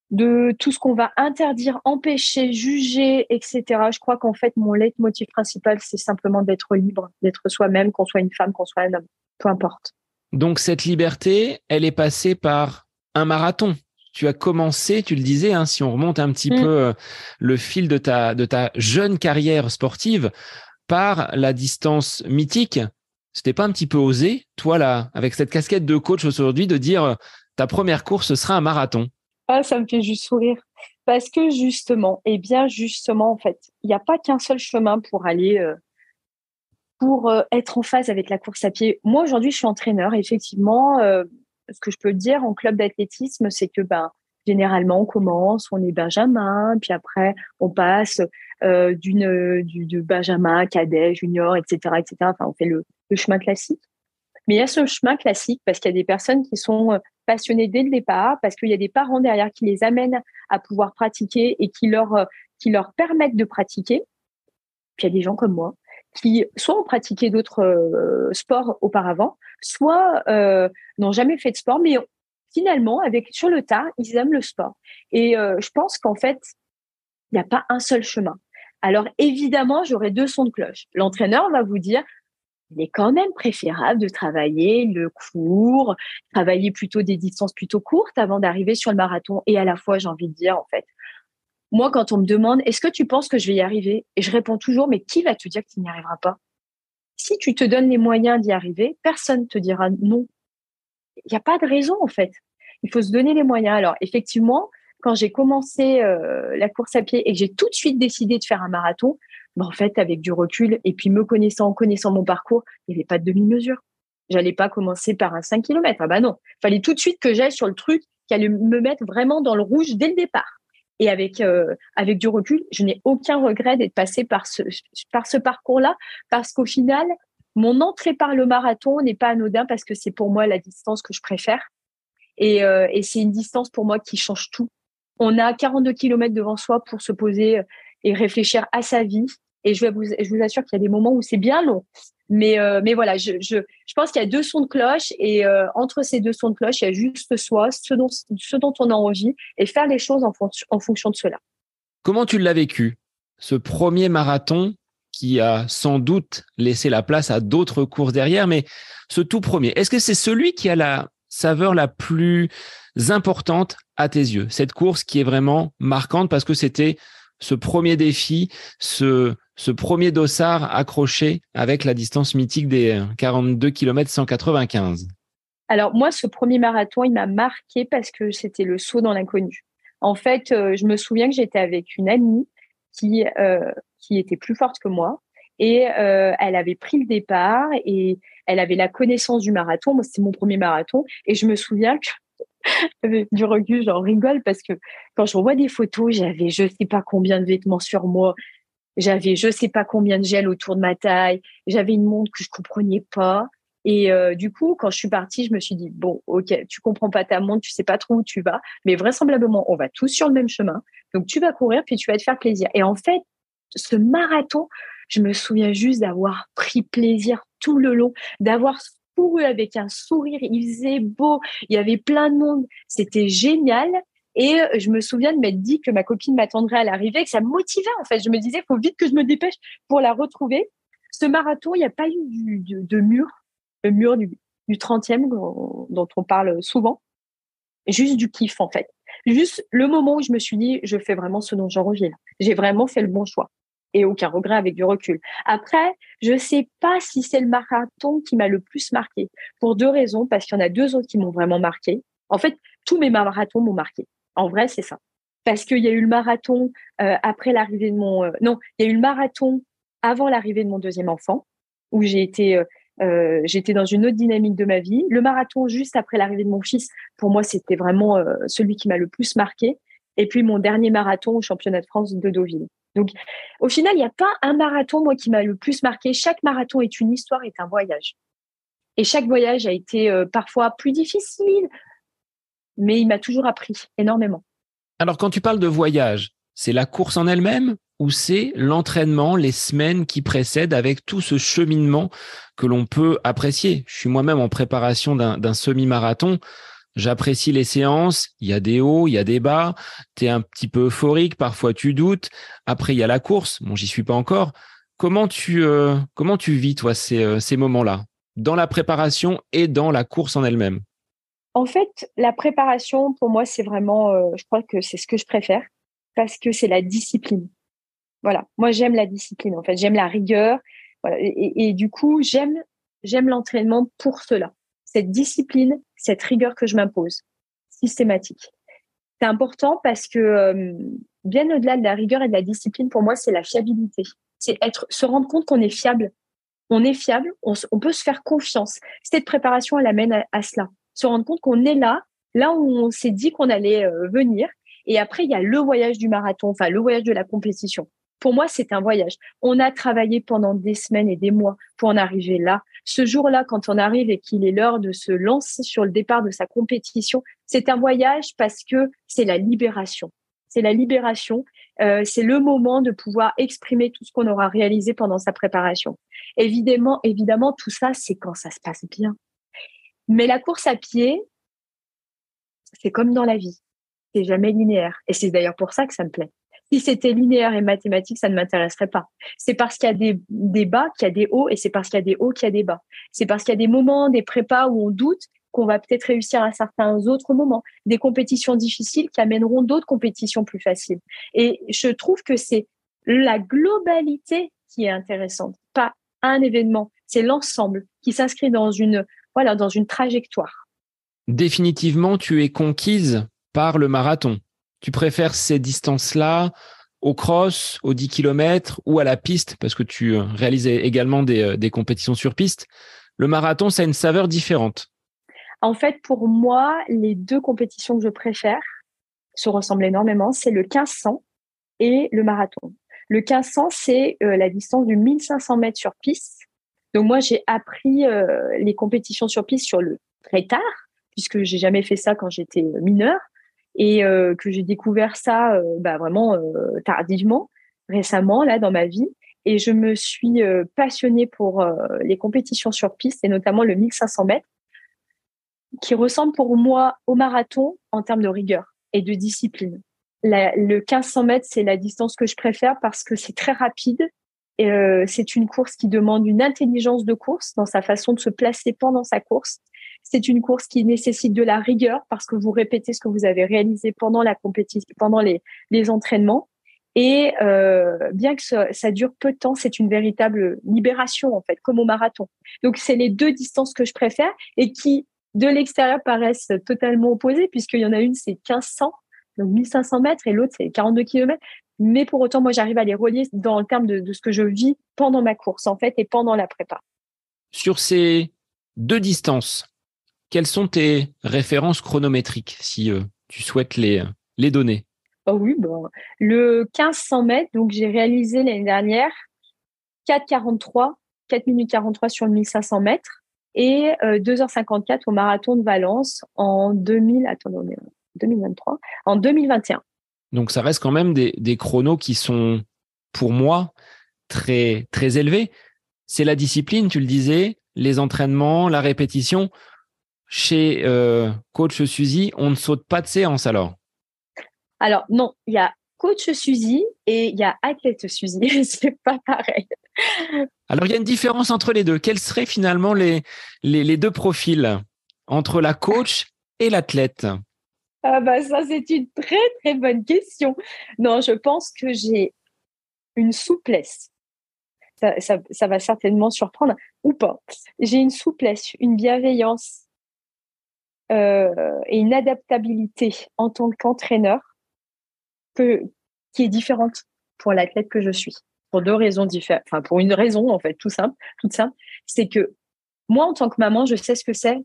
de tout ce qu'on va interdire, empêcher, juger, etc. Je crois qu'en fait, mon leitmotiv principal, c'est simplement d'être libre, d'être soi-même, qu'on soit une femme, qu'on soit un homme, peu importe. Donc cette liberté, elle est passée par un marathon. Tu as commencé, tu le disais, hein, si on remonte un petit mm. peu euh, le fil de ta, de ta jeune carrière sportive, par la distance mythique. C'était pas un petit peu osé, toi là, avec cette casquette de coach aujourd'hui, de dire euh, ta première course sera un marathon? Ah, ça me fait juste sourire. Parce que justement, et bien justement, en fait, il n'y a pas qu'un seul chemin pour aller, euh, pour euh, être en phase avec la course à pied. Moi, aujourd'hui, je suis entraîneur. Effectivement, ce que je peux dire en club d'athlétisme, c'est que ben, généralement, on commence, on est Benjamin, puis après, on passe d'une du, de Benjamin, cadet, junior, etc., etc. Enfin, on fait le, le chemin classique. Mais il y a ce chemin classique parce qu'il y a des personnes qui sont passionnés dès le départ parce qu'il y a des parents derrière qui les amènent à pouvoir pratiquer et qui leur, euh, qui leur permettent de pratiquer. Puis il y a des gens comme moi qui soit ont pratiqué d'autres euh, sports auparavant, soit euh, n'ont jamais fait de sport, mais finalement, avec sur le tas, ils aiment le sport. Et je pense qu'en fait, il n'y a pas un seul chemin. Alors évidemment, j'aurai deux sons de cloche. L'entraîneur va vous dire il est quand même préférable de travailler le court, travailler plutôt des distances plutôt courtes avant d'arriver sur le marathon. Et à la fois, j'ai envie de dire, en fait, moi, quand on me demande, est-ce que tu penses que je vais y arriver? Et je réponds toujours, mais qui va te dire que tu n'y arriveras pas? Si tu te donnes les moyens d'y arriver, personne te dira non. Il n'y a pas de raison, en fait. Il faut se donner les moyens. Alors, effectivement, quand j'ai commencé euh, la course à pied et que j'ai tout de suite décidé de faire un marathon, en fait, avec du recul et puis me connaissant, connaissant mon parcours, il n'y avait pas de demi-mesure. J'allais pas commencer par un 5 km. Ah bah non. Fallait tout de suite que j'aille sur le truc qui allait me mettre vraiment dans le rouge dès le départ. Et avec, euh, avec du recul, je n'ai aucun regret d'être passé par ce, par ce parcours-là parce qu'au final, mon entrée par le marathon n'est pas anodin parce que c'est pour moi la distance que je préfère. Et, euh, et c'est une distance pour moi qui change tout. On a 42 km devant soi pour se poser et réfléchir à sa vie, et je, vous, assure qu'il y a des moments où c'est bien long. Mais, euh, voilà, je, pense qu'il y a deux sons de cloche et euh, entre ces deux sons de cloche, il y a juste soi, ce dont, on a envie et faire les choses en fonction de cela. Comment tu l'as vécu, ce premier marathon qui a sans doute laissé la place à d'autres courses derrière, mais ce tout premier, est-ce que c'est celui qui a la saveur la plus importante à tes yeux. Cette course qui est vraiment marquante parce que c'était ce premier défi, ce, ce premier dossard accroché avec la distance mythique des 42 km 195 Alors moi, ce premier marathon, il m'a marqué parce que c'était le saut dans l'inconnu. En fait, euh, je me souviens que j'étais avec une amie qui, euh, qui était plus forte que moi et euh, elle avait pris le départ et elle avait la connaissance du marathon. Moi, c'était mon premier marathon et je me souviens que du recul, j'en rigole parce que quand je revois des photos, j'avais je sais pas combien de vêtements sur moi, j'avais je sais pas combien de gel autour de ma taille, j'avais une montre que je comprenais pas. Et euh, du coup, quand je suis partie, je me suis dit bon, ok, tu comprends pas ta montre, tu sais pas trop où tu vas, mais vraisemblablement, on va tous sur le même chemin. Donc tu vas courir puis tu vas te faire plaisir. Et en fait, ce marathon, je me souviens juste d'avoir pris plaisir tout le long, d'avoir avec un sourire. Il faisait beau, il y avait plein de monde. C'était génial. Et euh, je me souviens de m'être dit que ma copine m'attendrait à l'arrivée, que ça me motivait en fait. Je me disais, faut vite que je me dépêche pour la retrouver. Ce marathon, il n'y a pas eu de, mur, le mur du, 30e dont on parle souvent, juste du kiff en fait. Juste le moment où je me suis dit, je fais vraiment ce dont j'en reviens. J'ai vraiment fait le bon choix et aucun regret avec du recul. Après, je sais pas si c'est le marathon qui m'a le plus marqué pour deux raisons parce qu'il y en a deux autres qui m'ont vraiment marqué. En fait, tous mes marathons m'ont marqué. En vrai, c'est ça. Parce qu'il y a eu le marathon euh, après l'arrivée de mon euh, non, il y a eu le marathon avant l'arrivée de mon deuxième enfant, où j'ai été euh, j'étais dans une autre dynamique de ma vie. Le marathon, juste après l'arrivée de mon fils, pour moi, c'était vraiment euh, celui qui m'a le plus marqué. Et puis mon dernier marathon au championnat de France de Deauville. Donc, au final, il n'y a pas un marathon, moi, qui m'a le plus marqué. Chaque marathon est une histoire, est un voyage. Et chaque voyage a été euh, parfois plus difficile, mais il m'a toujours appris énormément. Alors, quand tu parles de voyage, c'est la course en elle-même ou c'est l'entraînement, les semaines qui précèdent avec tout ce cheminement que l'on peut apprécier? Je suis moi-même en préparation d'un semi-marathon. J'apprécie les séances, il y a des hauts, il y a des bas, tu es un petit peu euphorique, parfois tu doutes. Après, il y a la course, bon, j'y suis pas encore. Comment tu, euh, comment tu vis, toi, ces, euh, ces moments-là, dans la préparation et dans la course en elle-même? En fait, la préparation, pour moi, c'est vraiment, euh, je crois que c'est ce que je préfère, parce que c'est la discipline. Voilà, moi j'aime la discipline en fait, j'aime la rigueur. Et, du coup, j'aime j'aime l'entraînement pour cela. Cette discipline, cette rigueur que je m'impose, systématique. C'est important parce que euh, bien au-delà de la rigueur et de la discipline, pour moi, c'est la fiabilité. C'est être se rendre compte qu'on est fiable. On est fiable, on, peut se faire confiance. Cette préparation, elle amène à, cela. Se rendre compte qu'on est là, là où on s'est dit qu'on allait euh, venir. Et après, il y a le voyage du marathon, enfin le voyage de la compétition. Pour moi, c'est un voyage. On a travaillé pendant des semaines et des mois pour en arriver là. Ce jour-là, quand on arrive et qu'il est l'heure de se lancer sur le départ de sa compétition, c'est un voyage parce que c'est la libération. C'est la libération. Euh, c'est le moment de pouvoir exprimer tout ce qu'on aura réalisé pendant sa préparation. Évidemment, évidemment, tout ça, c'est quand ça se passe bien. Mais la course à pied, c'est comme dans la vie. C'est jamais linéaire. Et c'est d'ailleurs pour ça que ça me plaît. Si c'était linéaire et mathématique, ça ne m'intéresserait pas. C'est parce qu'il y a des, bas qu'il y a des hauts et c'est parce qu'il y a des hauts qu'il y a des bas. C'est parce qu'il y a des moments, des prépas où on doute qu'on va peut-être réussir à certains autres moments, des compétitions difficiles qui amèneront d'autres compétitions plus faciles. Et je trouve que c'est la globalité qui est intéressante, pas un événement, c'est l'ensemble qui s'inscrit dans une voilà, dans une trajectoire. Définitivement, tu es conquise par le marathon. Tu préfères ces distances-là au cross, aux 10 km ou à la piste, parce que tu euh, réalises également des, euh, des compétitions sur piste. Le marathon, ça a une saveur différente. En fait, pour moi, les deux compétitions que je préfère se ressemblent énormément. C'est le 1500 et le marathon. Le 1500, c'est euh, la distance du 1500 mètres sur piste. Donc moi, j'ai appris les compétitions sur piste sur le très tard, puisque j'ai jamais fait ça quand j'étais mineure et euh, que j'ai découvert ça euh, bah, vraiment euh, tardivement, récemment, là, dans ma vie. Et je me suis passionnée pour les compétitions sur piste et notamment le 1500 mètres, qui ressemble pour moi au marathon en termes de rigueur et de discipline. le 1500 mètres, c'est la distance que je préfère parce que c'est très rapide. Et, c'est une course qui demande une intelligence de course dans sa façon de se placer pendant sa course. C'est une course qui nécessite de la rigueur parce que vous répétez ce que vous avez réalisé pendant la compétition, pendant les, entraînements. Et euh, bien que ça, dure peu de temps, c'est une véritable libération en fait, comme au marathon. Donc c'est les deux distances que je préfère et qui de l'extérieur paraissent totalement opposées puisqu'il y en a une c'est 1500, donc 1500 mètres et l'autre c'est 42 km. Mais pour autant, moi j'arrive à les relier dans le terme de, de ce que je vis pendant ma course en fait et pendant la prépa. Sur ces deux distances, quelles sont tes références chronométriques si euh, tu souhaites les, les donner? Oh Oui, bon. le 1500 mètres, donc j'ai réalisé l'année dernière 4,43, 4 minutes 43 sur le 1500 mètres et 2h54 euh, au marathon de Valence en 2000, attendez, 2023, en 2021. Donc ça reste quand même des, des chronos qui sont pour moi très très élevés. C'est la discipline, tu le disais, les entraînements, la répétition chez euh, coach Suzy, on ne saute pas de séance alors? Alors non, il y a coach Suzy et il y a athlète Suzy. c'est pas pareil. Alors il y a une différence entre les deux. Quels seraient finalement les, les, deux profils entre la coach et l'athlète? Ah bah ça c'est une très très bonne question. Non, je pense que j'ai une souplesse. Ça, ça, ça, va certainement surprendre ou pas. J'ai une souplesse, une bienveillance euh, et une adaptabilité en tant qu'entraîneur que, qui est différente pour l'athlète que je suis. pour deux raisons différentes. Enfin, pour une raison, en fait, tout simple, toute simple. C'est que moi, en tant que maman, je sais ce que c'est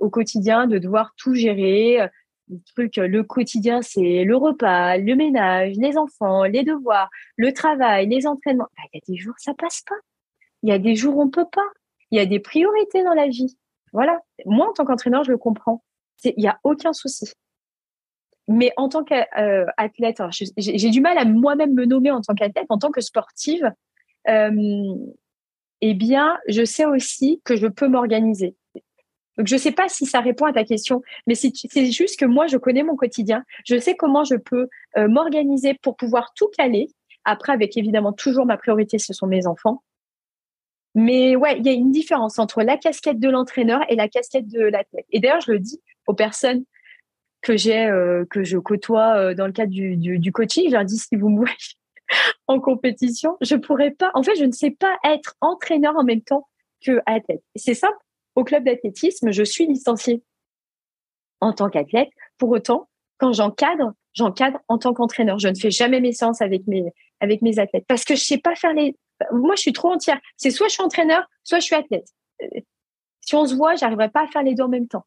au quotidien, de devoir tout gérer. Euh, le quotidien, c'est le repas, le ménage, les enfants, les devoirs, le travail, les entraînements. Bah, il y a des jours, ça passe pas. Il y a des jours, on peut pas. Il y a des priorités dans la vie. Voilà. Moi, en tant qu'entraîneur, je le comprends. Il n'y a aucun souci. Mais en tant qu'athlète, j'ai du mal à moi-même me nommer en tant qu'athlète, en tant que sportive. Euh, eh bien, je sais aussi que je peux m'organiser. Je ne sais pas si ça répond à ta question, mais c'est juste que moi, je connais mon quotidien. Je sais comment je peux euh, m'organiser pour pouvoir tout caler. Après, avec évidemment toujours ma priorité, ce sont mes enfants. Mais ouais, il y a une différence entre la casquette de l'entraîneur et la casquette de l'athlète. Et d'ailleurs, je le dis aux personnes que j'ai, euh, que je côtoie euh, dans le cadre du, du, coaching, je leur dis si vous me en compétition, je pourrais pas. En fait, je ne sais pas être entraîneur en même temps que athlète. C'est simple. Au club d'athlétisme, je suis licenciée en tant qu'athlète. Pour autant, quand j'encadre, j'encadre en tant qu'entraîneur. Je ne fais jamais mes séances avec mes avec mes athlètes parce que je sais pas faire les. Moi, je suis trop entière. C'est soit je suis entraîneur, soit je suis athlète. Euh, si on se voit, j'arriverai pas à faire les deux en même temps.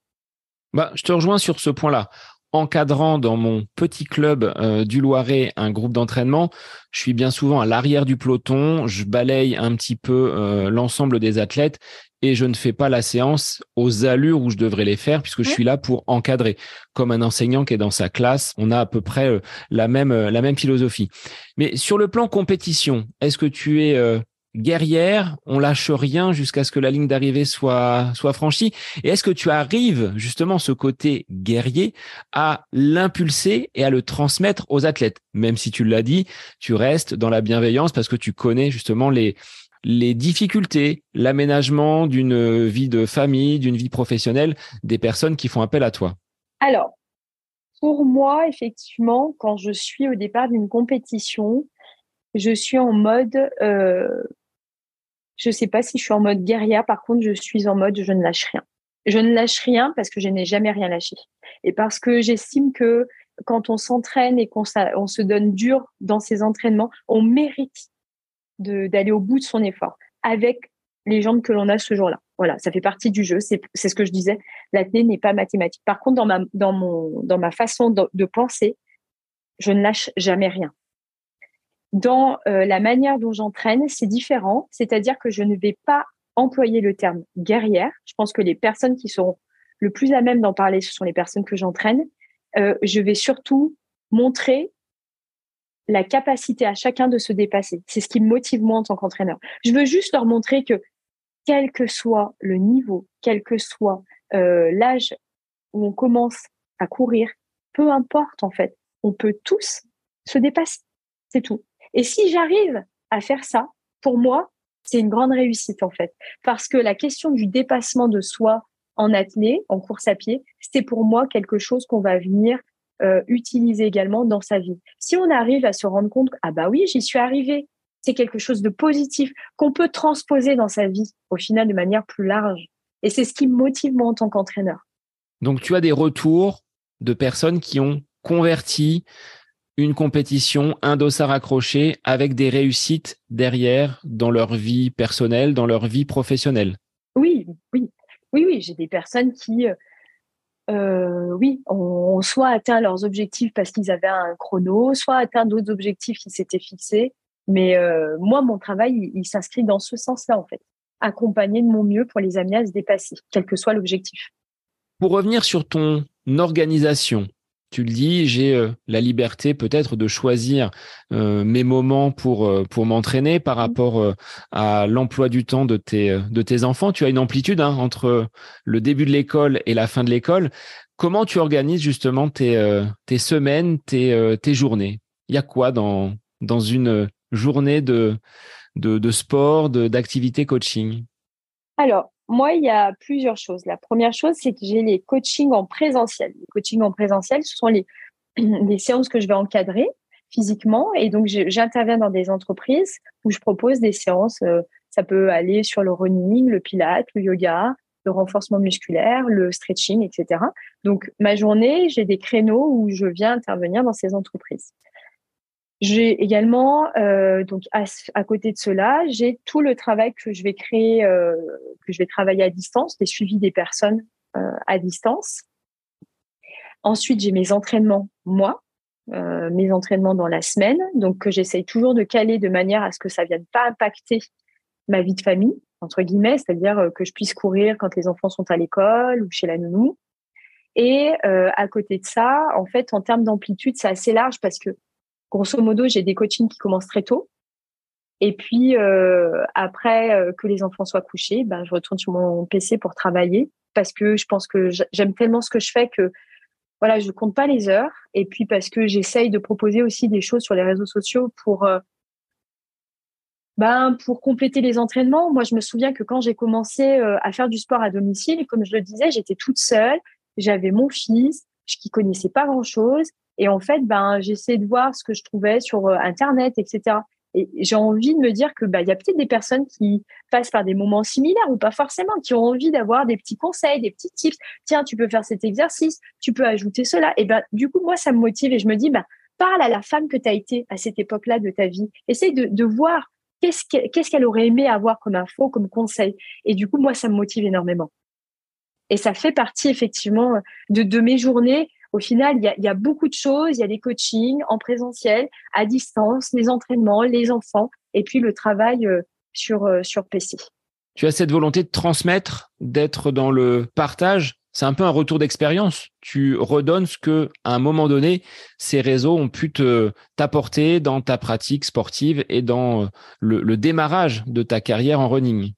Bah, je te rejoins sur ce point-là encadrant dans mon petit club euh, du Loiret un groupe d'entraînement, je suis bien souvent à l'arrière du peloton, je balaye un petit peu euh, l'ensemble des athlètes et je ne fais pas la séance aux allures où je devrais les faire puisque je suis là pour encadrer. Comme un enseignant qui est dans sa classe, on a à peu près euh, la même la même philosophie. Mais sur le plan compétition, est-ce que tu es guerrière, on lâche rien jusqu'à ce que la ligne d'arrivée soit, franchie. Et est-ce que tu arrives justement ce côté guerrier à l'impulser et à le transmettre aux athlètes? Même si tu l'as dit, tu restes dans la bienveillance parce que tu connais justement les, les difficultés, l'aménagement d'une vie de famille, d'une vie professionnelle des personnes qui font appel à toi. Alors, pour moi, effectivement, quand je suis au départ d'une compétition, je suis en mode euh, je ne sais pas si je suis en mode guérilla. Par contre, je suis en mode je ne lâche rien. Je ne lâche rien parce que je n'ai jamais rien lâché. Et parce que j'estime que quand on s'entraîne et qu'on on se donne dur dans ses entraînements, on mérite d'aller au bout de son effort avec les jambes que l'on a ce jour-là. Voilà, ça fait partie du jeu. C'est ce que je disais. L'athlète n'est pas mathématique. Par contre, dans ma façon de penser, je ne lâche jamais rien dans euh, la manière dont j'entraîne, c'est différent. C'est-à-dire que je ne vais pas employer le terme guerrière. Je pense que les personnes qui seront le plus à même d'en parler, ce sont les personnes que j'entraîne. Euh, je vais surtout montrer la capacité à chacun de se dépasser. C'est ce qui me motive moi en tant qu'entraîneur. Je veux juste leur montrer que quel que soit le niveau, quel que soit euh, l'âge où on commence à courir, peu importe en fait, on peut tous se dépasser. C'est tout. Et si j'arrive à faire ça, pour moi, c'est une grande réussite en fait. Parce que la question du dépassement de soi en athlète, en course à pied, c'est pour moi quelque chose qu'on va venir euh, utiliser également dans sa vie. Si on arrive à se rendre compte, ah bah oui, j'y suis arrivé, c'est quelque chose de positif qu'on peut transposer dans sa vie au final de manière plus large. Et c'est ce qui motive moi en tant qu'entraîneur. Donc tu as des retours de personnes qui ont converti une compétition, un dossard accroché avec des réussites derrière dans leur vie personnelle, dans leur vie professionnelle. Oui, oui, oui, oui. J'ai des personnes qui, euh, oui, ont, soit atteint leurs objectifs parce qu'ils avaient un chrono, soit atteint d'autres objectifs qui s'étaient fixés. Mais euh, moi, mon travail, il, s'inscrit dans ce sens-là, en fait. Accompagner de mon mieux pour les amener à se dépasser, quel que soit l'objectif. Pour revenir sur ton organisation, tu le dis, j'ai euh, la liberté peut-être de choisir euh, mes moments pour, euh, pour m'entraîner par mmh. rapport à l'emploi du temps de tes, de tes enfants. Tu as une amplitude hein, entre le début de l'école et la fin de l'école. Comment tu organises justement tes, tes semaines, tes, tes journées? Il y a quoi dans, dans une journée de, de, de sport, d'activité coaching? Alors, moi, il y a plusieurs choses. La première chose, c'est que j'ai les coachings en présentiel. Les coachings en présentiel, ce sont les, séances que je vais encadrer physiquement. Et donc, j'interviens dans des entreprises où je propose des séances. Euh, ça peut aller sur le running, le pilate, le yoga, le renforcement musculaire, le stretching, etc. Donc, ma journée, j'ai des créneaux où je viens intervenir dans ces entreprises. J'ai également, euh, donc à, côté de cela, j'ai tout le travail que je vais créer, euh, que je vais travailler à distance, des suivis des personnes euh, à distance. Ensuite, j'ai mes entraînements, moi, mes entraînements dans la semaine, donc que j'essaye toujours de caler de manière à ce que ça vienne pas impacter ma vie de famille, entre guillemets, c'est-à-dire que je puisse courir quand les enfants sont à l'école ou chez la nounou. Et à côté de ça, en fait, en termes d'amplitude, c'est assez large parce que grosso modo, j'ai des coachings qui commencent très tôt. Et puis euh, après euh, que les enfants soient couchés, ben je retourne sur mon PC pour travailler parce que je pense que j'aime tellement ce que je fais que voilà, je compte pas les heures. Et puis parce que j'essaye de proposer aussi des choses sur les réseaux sociaux pour euh, ben pour compléter les entraînements. Moi, je me souviens que quand j'ai commencé à faire du sport à domicile, comme je le disais, j'étais toute seule. J'avais mon fils, qui connaissait pas grand chose. Et en fait, ben, j'essayais de voir ce que je trouvais sur euh, Internet, etc. Et j'ai envie de me dire que bah, il y a peut-être des personnes qui passent par des moments similaires ou pas forcément, qui ont envie d'avoir des petits conseils, des petits tips. Tiens, tu peux faire cet exercice, tu peux ajouter cela. Et ben, du coup, moi, ça me motive et je me dis, bah, parle à la femme que tu as été à cette époque-là de ta vie. Essaye de, de voir qu'est-ce qu'elle aurait aimé avoir comme info, comme conseil. Et du coup, moi, ça me motive énormément. Et ça fait partie effectivement de, de mes journées au final, il y a, beaucoup de choses. Il y a des coachings en présentiel, à distance, les entraînements, les enfants, et puis le travail euh, sur, euh, sur PC. Tu as cette volonté de transmettre, d'être dans le partage. C'est un peu un retour d'expérience. Tu redonnes ce que, à un moment donné, ces réseaux ont pu te t'apporter dans ta pratique sportive et dans euh, le, le démarrage de ta carrière en running.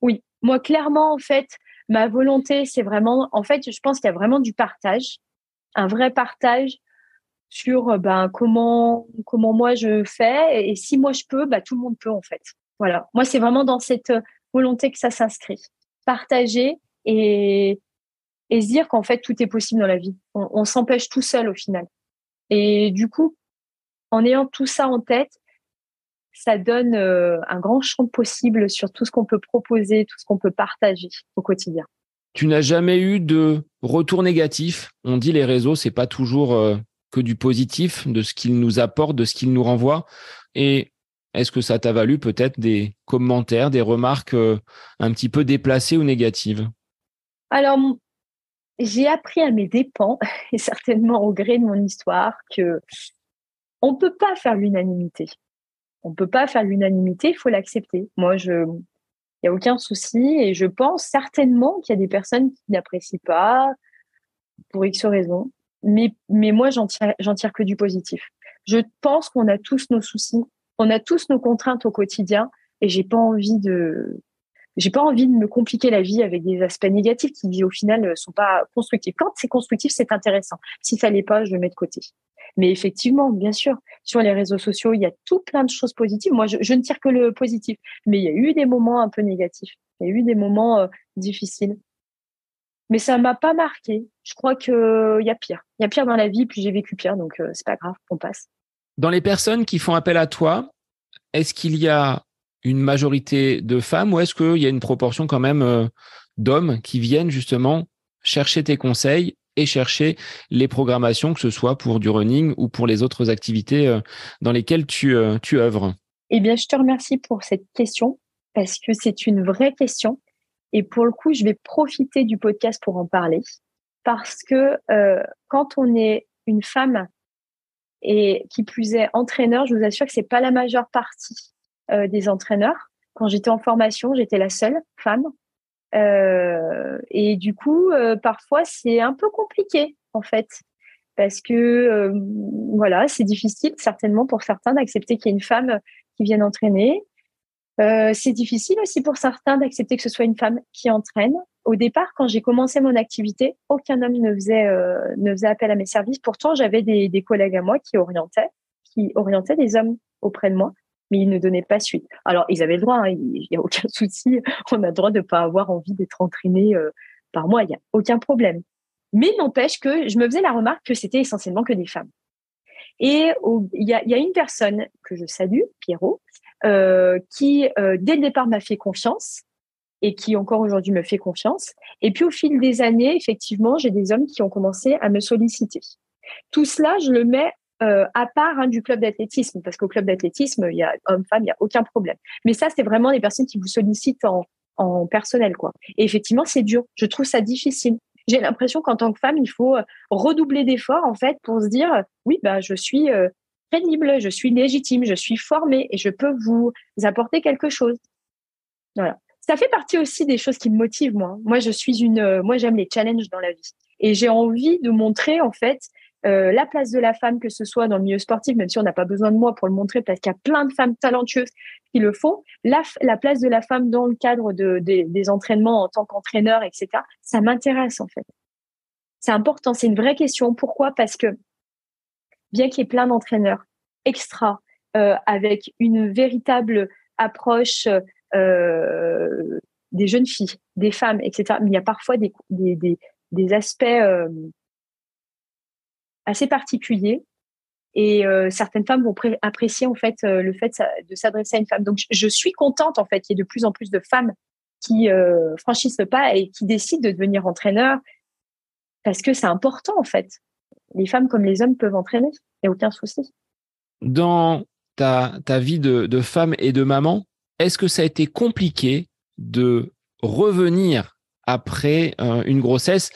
Oui, moi clairement en fait, ma volonté c'est vraiment, en fait, je pense qu'il y a vraiment du partage un vrai partage sur euh, ben, comment, comment moi je fais. Et si moi je peux, bah, tout le monde peut en fait. Voilà. Moi, c'est vraiment dans cette euh, volonté que ça s'inscrit. Partager et, et se dire qu'en fait, tout est possible dans la vie. On, s'empêche tout seul au final. Et du coup, en ayant tout ça en tête, ça donne euh, un grand champ possible sur tout ce qu'on peut proposer, tout ce qu'on peut partager au quotidien. Tu n'as jamais eu de retour négatif. On dit les réseaux, c'est pas toujours euh, que du positif, de ce qu'ils nous apportent, de ce qu'ils nous renvoient. Et est-ce que ça t'a valu peut-être des commentaires, des remarques euh, un petit peu déplacées ou négatives? Alors, j'ai appris à mes dépens, et certainement au gré de mon histoire, que on peut pas faire l'unanimité. On peut pas faire l'unanimité, il faut l'accepter. Moi, je, il n'y a aucun souci. Et je pense certainement qu'il y a des personnes qui n'apprécient pas pour X raisons. Mais, mais moi, j'en tire, j'en tire que du positif. Je pense qu'on a tous nos soucis, on a tous nos contraintes au quotidien et j'ai pas envie de, j'ai pas envie de me compliquer la vie avec des aspects négatifs qui, au final, sont pas constructifs. Quand c'est constructif, c'est intéressant. Si ça l'est pas, je le mets de côté. Mais effectivement, bien sûr, sur les réseaux sociaux, il y a tout plein de choses positives. Moi, je, ne tire que le positif, mais il y a eu des moments un peu négatifs. Il y a eu des moments euh, difficiles. Mais ça m'a pas marqué. Je crois qu'il y a pire. Il y a pire dans la vie, puis j'ai vécu pire, donc euh, c'est pas grave, on passe. Dans les personnes qui font appel à toi, est-ce qu'il y a une majorité de femmes ou est-ce qu'il y a une proportion quand même euh, d'hommes qui viennent justement chercher tes conseils et chercher les programmations, que ce soit pour du running ou pour les autres activités euh, dans lesquelles tu, euh, tu œuvres? Eh bien, je te remercie pour cette question parce que c'est une vraie question. Et pour le coup, je vais profiter du podcast pour en parler parce que quand on est une femme et qui plus est entraîneur, je vous assure que c'est pas la majeure partie des entraîneurs. Quand j'étais en formation, j'étais la seule femme euh, et du coup, euh, parfois, c'est un peu compliqué, en fait, parce que, euh, voilà, c'est difficile, certainement, pour certains d'accepter qu'il y ait une femme qui vienne entraîner. c'est difficile aussi pour certains d'accepter que ce soit une femme qui entraîne. Au départ, quand j'ai commencé mon activité, aucun homme ne faisait, ne faisait appel à mes services. Pourtant, j'avais des, des collègues à moi qui orientaient, qui orientaient des hommes auprès de moi mais ils ne donnaient pas suite. Alors, ils avaient le droit, hein, il n'y a aucun souci, on a le droit de ne pas avoir envie d'être entraîné euh, par moi, il n'y a aucun problème. Mais n'empêche que je me faisais la remarque que c'était essentiellement que des femmes. Et il y, a, une personne que je salue, Pierrot, euh, qui euh, dès le départ m'a fait confiance et qui encore aujourd'hui me fait confiance. Et puis au fil des années, effectivement, j'ai des hommes qui ont commencé à me solliciter. Tout cela, je le mets à part hein, du club d'athlétisme, parce qu'au club d'athlétisme, il y a homme-femme, il n'y a aucun problème. Mais ça, c'est vraiment les personnes qui vous sollicitent en, personnel, quoi. Et effectivement, c'est dur. Je trouve ça difficile. J'ai l'impression qu'en tant que femme, il faut redoubler d'efforts, en fait, pour se dire, oui, bah, je suis crédible, je suis légitime, je suis formée et je peux vous apporter quelque chose. Voilà. Ça fait partie aussi des choses qui me motivent, moi. Moi, je suis une, moi, j'aime les challenges dans la vie. Et j'ai envie de montrer, en fait, euh, la place de la femme, que ce soit dans le milieu sportif, même si on n'a pas besoin de moi pour le montrer, parce qu'il y a plein de femmes talentueuses qui le font. La, la place de la femme dans le cadre de, des entraînements en tant qu'entraîneur, etc., ça m'intéresse en fait. C'est important, c'est une vraie question. Pourquoi? Parce que bien qu'il y ait plein d'entraîneurs extra, euh, avec une véritable approche euh, des jeunes filles, des femmes, etc., mais il y a parfois des, aspects assez particulier. Et euh, certaines femmes vont apprécier en fait euh, le fait de s'adresser à une femme. Donc je suis contente en fait qu'il y ait de plus en plus de femmes qui euh, franchissent le pas et qui décident de devenir entraîneurs parce que c'est important en fait. Les femmes comme les hommes peuvent entraîner, il n'y a aucun souci. Dans ta, ta vie de, de femme et de maman, est-ce que ça a été compliqué de revenir après une grossesse?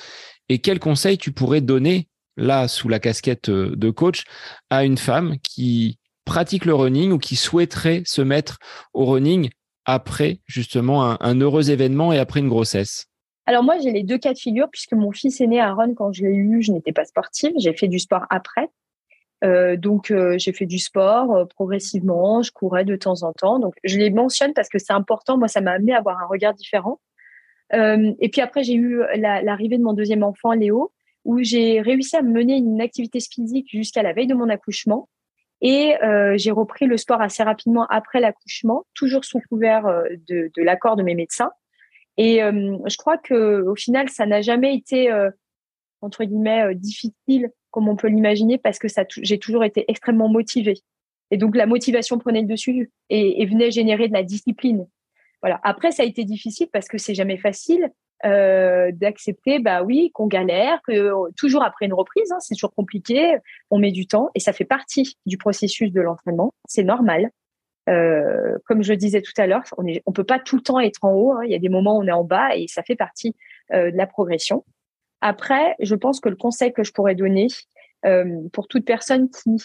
Et quels conseils tu pourrais donner là sous la casquette euh, de coach à une femme qui pratique le running ou qui souhaiterait se mettre au running après justement un, heureux événement et après une grossesse alors moi, j'ai les deux cas de figure puisque mon fils est né à Run quand je l'ai eu, je n'étais pas sportive, j'ai fait du sport après. Euh, donc euh, j'ai fait du sport progressivement, je courais de temps en temps. Donc je les mentionne parce que c'est important. Moi, ça m'a amené à avoir un regard différent. et puis après, j'ai eu l'arrivée de mon deuxième enfant, Léo, où j'ai réussi à mener une activité physique jusqu'à la veille de mon accouchement. Et euh, j'ai repris le sport assez rapidement après l'accouchement, toujours sous couvert euh, de, l'accord de mes médecins. Et euh, je crois que au final, ça n'a jamais été entre guillemets difficile comme on peut l'imaginer parce que j'ai toujours été extrêmement motivée. Et donc la motivation prenait le dessus et, et venait générer de la discipline. Voilà. Après, ça a été difficile parce que c'est jamais facile. Euh, d'accepter, bah oui, qu'on galère, que toujours après une reprise, hein, c'est toujours compliqué, on met du temps et ça fait partie du processus de l'entraînement. C'est normal. Euh, comme je le disais tout à l'heure, on ne on peut pas tout le temps être en haut. Hein. Il y a des moments où on est en bas et ça fait partie euh, de la progression. Après, je pense que le conseil que je pourrais donner pour toute personne qui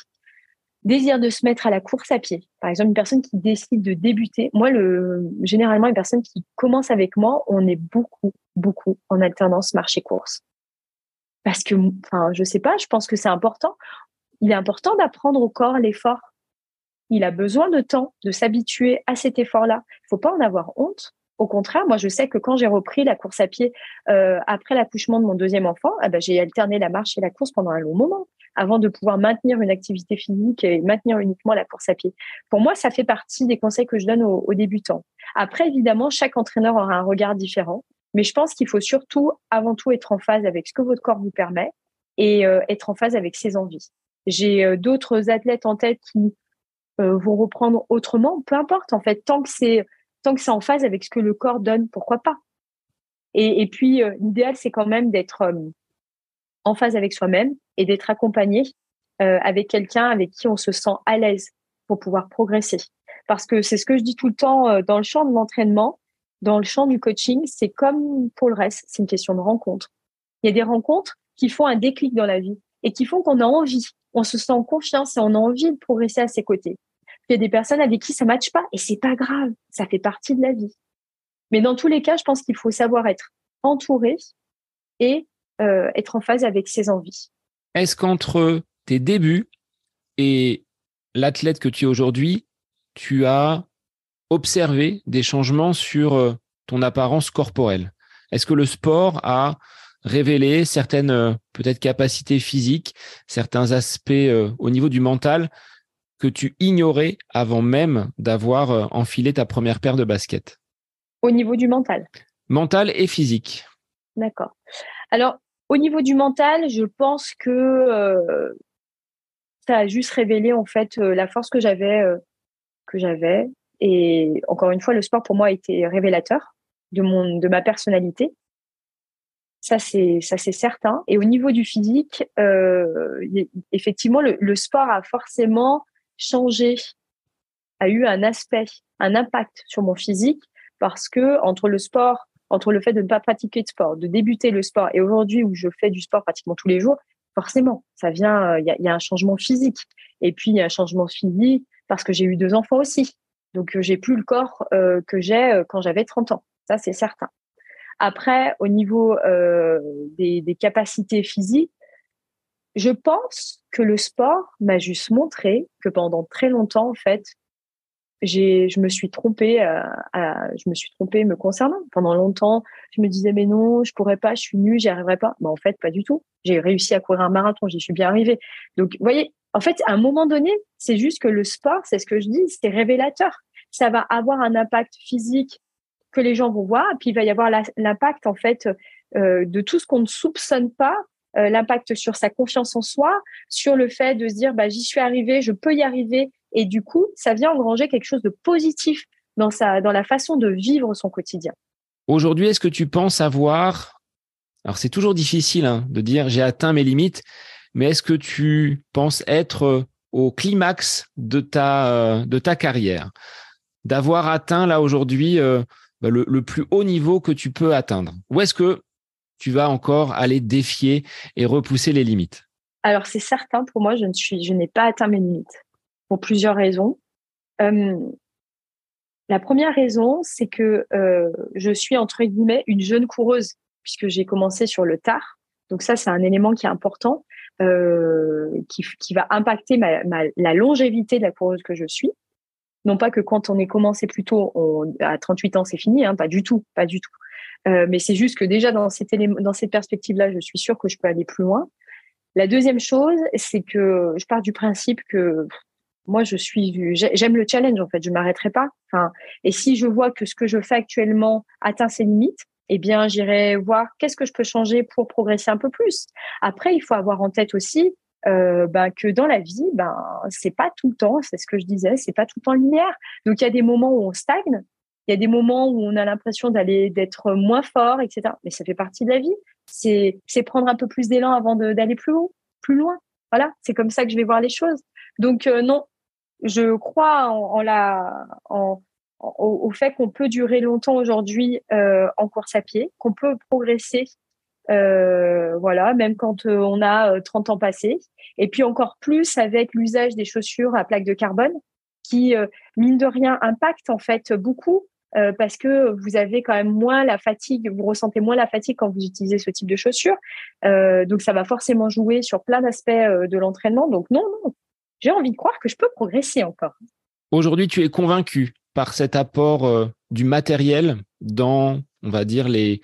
désir de se mettre à la course à pied. Par exemple, une personne qui décide de débuter. Moi, le, généralement, une personne qui commence avec moi, on est beaucoup, beaucoup en alternance marché-course. Parce que, enfin, je sais pas, je pense que c'est important. Il est important d'apprendre au corps l'effort. Il a besoin de temps de s'habituer à cet effort-là. Il faut pas en avoir honte. Au contraire, moi, je sais que quand j'ai repris la course à pied euh, après l'accouchement de mon deuxième enfant, eh ben, j'ai alterné la marche et la course pendant un long moment avant de pouvoir maintenir une activité physique et maintenir uniquement la course à pied. Pour moi, ça fait partie des conseils que je donne aux, débutants. Après, évidemment, chaque entraîneur aura un regard différent, mais je pense qu'il faut surtout, avant tout, être en phase avec ce que votre corps vous permet et euh, être en phase avec ses envies. J'ai euh, d'autres athlètes en tête qui vont reprendre autrement, peu importe en fait, tant que c'est tant que c'est en phase avec ce que le corps donne, pourquoi pas? Et, puis l'idéal c'est quand même d'être en phase avec soi-même et d'être accompagné euh, avec quelqu'un avec qui on se sent à l'aise pour pouvoir progresser. Parce que c'est ce que je dis tout le temps euh, dans le champ de l'entraînement, dans le champ du coaching, c'est comme pour le reste, c'est une question de rencontre. Il y a des rencontres qui font un déclic dans la vie et qui font qu'on a envie, on se sent en confiance et on a envie de progresser à ses côtés. Il y a des personnes avec qui ça matche pas et c'est pas grave, ça fait partie de la vie. Mais dans tous les cas, je pense qu'il faut savoir être entouré et euh, être en phase avec ses envies. Est-ce qu'entre tes débuts et l'athlète que tu es aujourd'hui, tu as observé des changements sur euh, ton apparence corporelle? Est-ce que le sport a révélé certaines euh, peut-être capacités physiques, certains aspects au niveau du mental que tu ignorais avant même d'avoir enfilé ta première paire de baskets Au niveau du mental Mental et physique. D'accord. Alors, au niveau du mental, je pense que euh, ça a juste révélé en fait euh, la force que j'avais, euh, que j'avais. Et encore une fois, le sport pour moi a été révélateur de mon, de ma personnalité. Ça, c'est ça, c'est certain. Et au niveau du physique, euh, effectivement, le, le, sport a forcément changé, a eu un aspect, un impact sur mon physique parce que entre le sport, entre le fait de ne pas pratiquer de sport, de débuter le sport et aujourd'hui où je fais du sport pratiquement tous les jours, forcément, ça vient, il y a, un changement physique. Et puis, il y a un changement physique parce que j'ai eu deux enfants aussi. Donc, j'ai plus le corps euh, que j'ai quand j'avais 30 ans. Ça, c'est certain. Après, au niveau euh, des, capacités physiques, je pense que le sport m'a juste montré que pendant très longtemps, en fait, j'ai, je me suis trompée, euh, je me suis trompée me concernant. Pendant longtemps, je me disais mais non, je pourrais pas, je suis nulle, j'y arriverai pas. Mais en fait, pas du tout. J'ai réussi à courir un marathon, j'y suis bien arrivée. Donc, vous voyez, en fait, à un moment donné, c'est juste que le sport, c'est ce que je dis, c'est révélateur. Ça va avoir un impact physique que les gens vont voir. Puis il va y avoir l'impact en fait euh, de tout ce qu'on ne soupçonne pas, euh, l'impact sur sa confiance en soi, sur le fait de se dire bah j'y suis arrivé, je peux y arriver, et du coup ça vient engranger quelque chose de positif dans sa la façon de vivre son quotidien. Aujourd'hui, est-ce que tu penses avoir alors c'est toujours difficile hein, de dire j'ai atteint mes limites, mais est-ce que tu penses être au climax de ta euh, de ta carrière, d'avoir atteint là aujourd'hui euh, bah, le, le, plus haut niveau que tu peux atteindre. Ou est-ce que tu vas encore aller défier et repousser les limites Alors c'est certain, pour moi, je ne suis, je n'ai pas atteint mes limites pour plusieurs raisons. Euh, la première raison, c'est que euh, je suis entre guillemets une jeune coureuse puisque j'ai commencé sur le tard. Donc ça, c'est un élément qui est important, euh, qui, va impacter la longévité de la coureuse que je suis. Non pas que quand on est commencé plus tôt, on, à 38 ans, c'est fini, hein, pas du tout, pas du tout. Euh, mais c'est juste que déjà dans cette, perspective-là, je suis sûre que je peux aller plus loin. La deuxième chose, c'est que je pars du principe que moi, je suis, j'aime le challenge en fait. Je m'arrêterai pas. Enfin, et si je vois que ce que je fais actuellement atteint ses limites, eh bien, j'irai voir qu'est-ce que je peux changer pour progresser un peu plus. Après, il faut avoir en tête aussi euh, ben, que dans la vie, ben c'est pas tout le temps, c'est ce que je disais, c'est pas tout le temps linéaire. Donc il y a des moments où on stagne, il y a des moments où on a l'impression d'aller d'être moins fort, etc. Mais ça fait partie de la vie. C'est prendre un peu plus d'élan avant d'aller plus haut, plus loin. Voilà, c'est comme ça que je vais voir les choses. Donc euh, non, je crois en, la en, au, fait qu'on peut durer longtemps aujourd'hui euh, en course à pied, qu'on peut progresser euh, voilà, même quand euh, on a 30 euh, ans passés. Et puis encore plus avec l'usage des chaussures à plaque de carbone, qui mine de rien impacte en fait beaucoup parce que vous avez quand même moins la fatigue, vous ressentez moins la fatigue quand vous utilisez ce type de chaussures. donc ça va forcément jouer sur plein d'aspects de l'entraînement. Donc non, non, j'ai envie de croire que je peux progresser encore. Aujourd'hui, tu es convaincu par cet apport du matériel dans on va dire, les,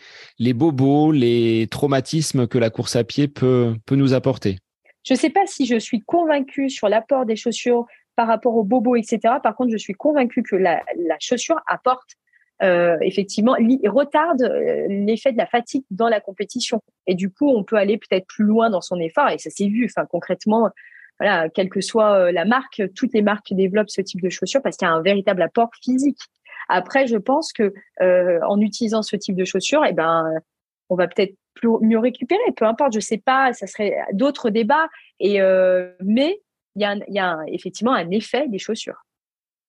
bobos, les traumatismes que la course à pied peut, nous apporter Je ne sais pas si je suis convaincue sur l'apport des chaussures par rapport aux bobos, etc. Par contre, je suis convaincue que la, chaussure apporte euh, effectivement, retarde euh, l'effet de la fatigue dans la compétition. Et du coup, on peut aller peut-être plus loin dans son effort. Et ça s'est vu. Concrètement, quelle que soit euh, la marque, toutes les marques développent ce type de chaussures parce qu'il y a un véritable apport physique. Après, je pense que euh, en utilisant ce type de chaussures, eh ben, on va peut-être mieux récupérer. Peu importe, je sais pas, ça serait d'autres débats. Et euh, mais il y a, effectivement un effet des chaussures.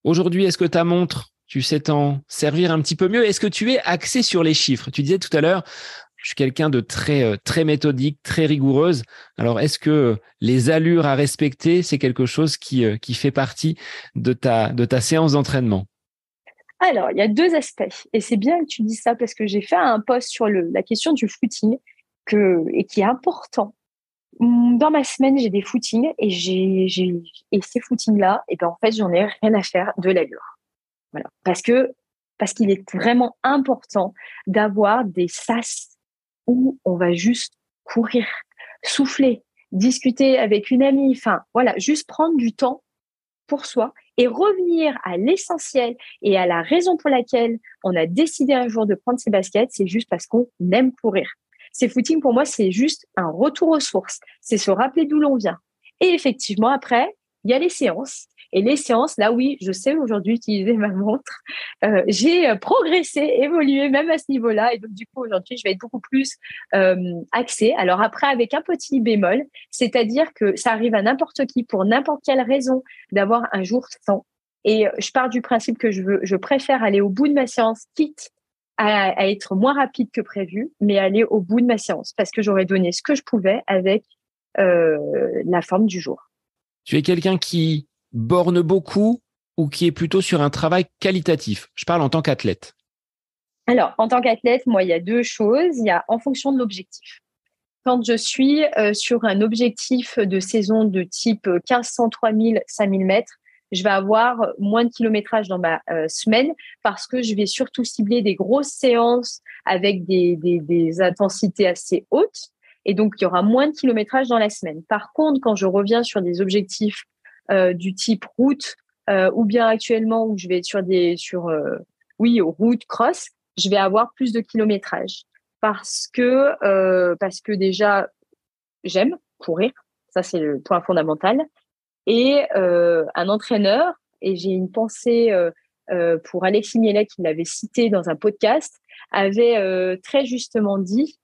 Aujourd'hui, est-ce que ta montre, tu sais t'en servir un petit peu mieux? Est-ce que tu es axé sur les chiffres? Tu disais tout à l'heure, je suis quelqu'un de très euh, très méthodique, très rigoureuse. Alors, est-ce que les allures à respecter, c'est quelque chose qui qui fait partie de ta de ta séance d'entraînement? Alors, il y a deux aspects. Et c'est bien que tu dis ça parce que j'ai fait un post sur la question du footing et qui est important. Dans ma semaine, j'ai des footings et, j'ai, et ces footings-là, et ben en fait, j'en ai rien à faire de l'allure. Voilà. Parce que, parce qu'il est vraiment important d'avoir des sas où on va juste courir, souffler, discuter avec une amie, enfin, voilà, juste prendre du temps pour soi et revenir à l'essentiel et à la raison pour laquelle on a décidé un jour de prendre ses baskets, c'est juste parce qu'on aime courir. Ces footings, pour moi, c'est juste un retour aux sources. C'est se rappeler d'où l'on vient. Et effectivement, après, il y a les séances. Et les séances, là, oui, je sais aujourd'hui utiliser ma montre. Euh, j'ai progressé, évolué même à ce niveau-là. Et donc, du coup, aujourd'hui, je vais être beaucoup plus euh, axée. Alors après, avec un petit bémol, c'est-à-dire que ça arrive à n'importe qui pour n'importe quelle raison d'avoir un jour sans. Et je pars du principe que je veux, je préfère aller au bout de ma séance, quitte à, être moins rapide que prévu, mais aller au bout de ma séance parce que j'aurais donné ce que je pouvais avec euh, la forme du jour. Tu es quelqu'un qui borne beaucoup ou qui est plutôt sur un travail qualitatif? Je parle en tant qu'athlète. Alors, en tant qu'athlète, moi, il y a deux choses. Il y a en fonction de l'objectif. Quand je suis euh, sur un objectif de saison de type 1500, 3000, 5000 mètres, je vais avoir moins de kilométrage dans ma euh, semaine parce que je vais surtout cibler des grosses séances avec des, des, intensités assez hautes. Et donc, il y aura moins de kilométrage dans la semaine. Par contre, quand je reviens sur des objectifs du type route euh, ou bien actuellement où je vais être sur des sur oui route cross, je vais avoir plus de kilométrage parce que parce que déjà j'aime courir, ça c'est le point fondamental et euh, un entraîneur, et j'ai une pensée euh, euh, pour Alexis Mielet, qui l'avait cité dans un podcast, avait très justement dit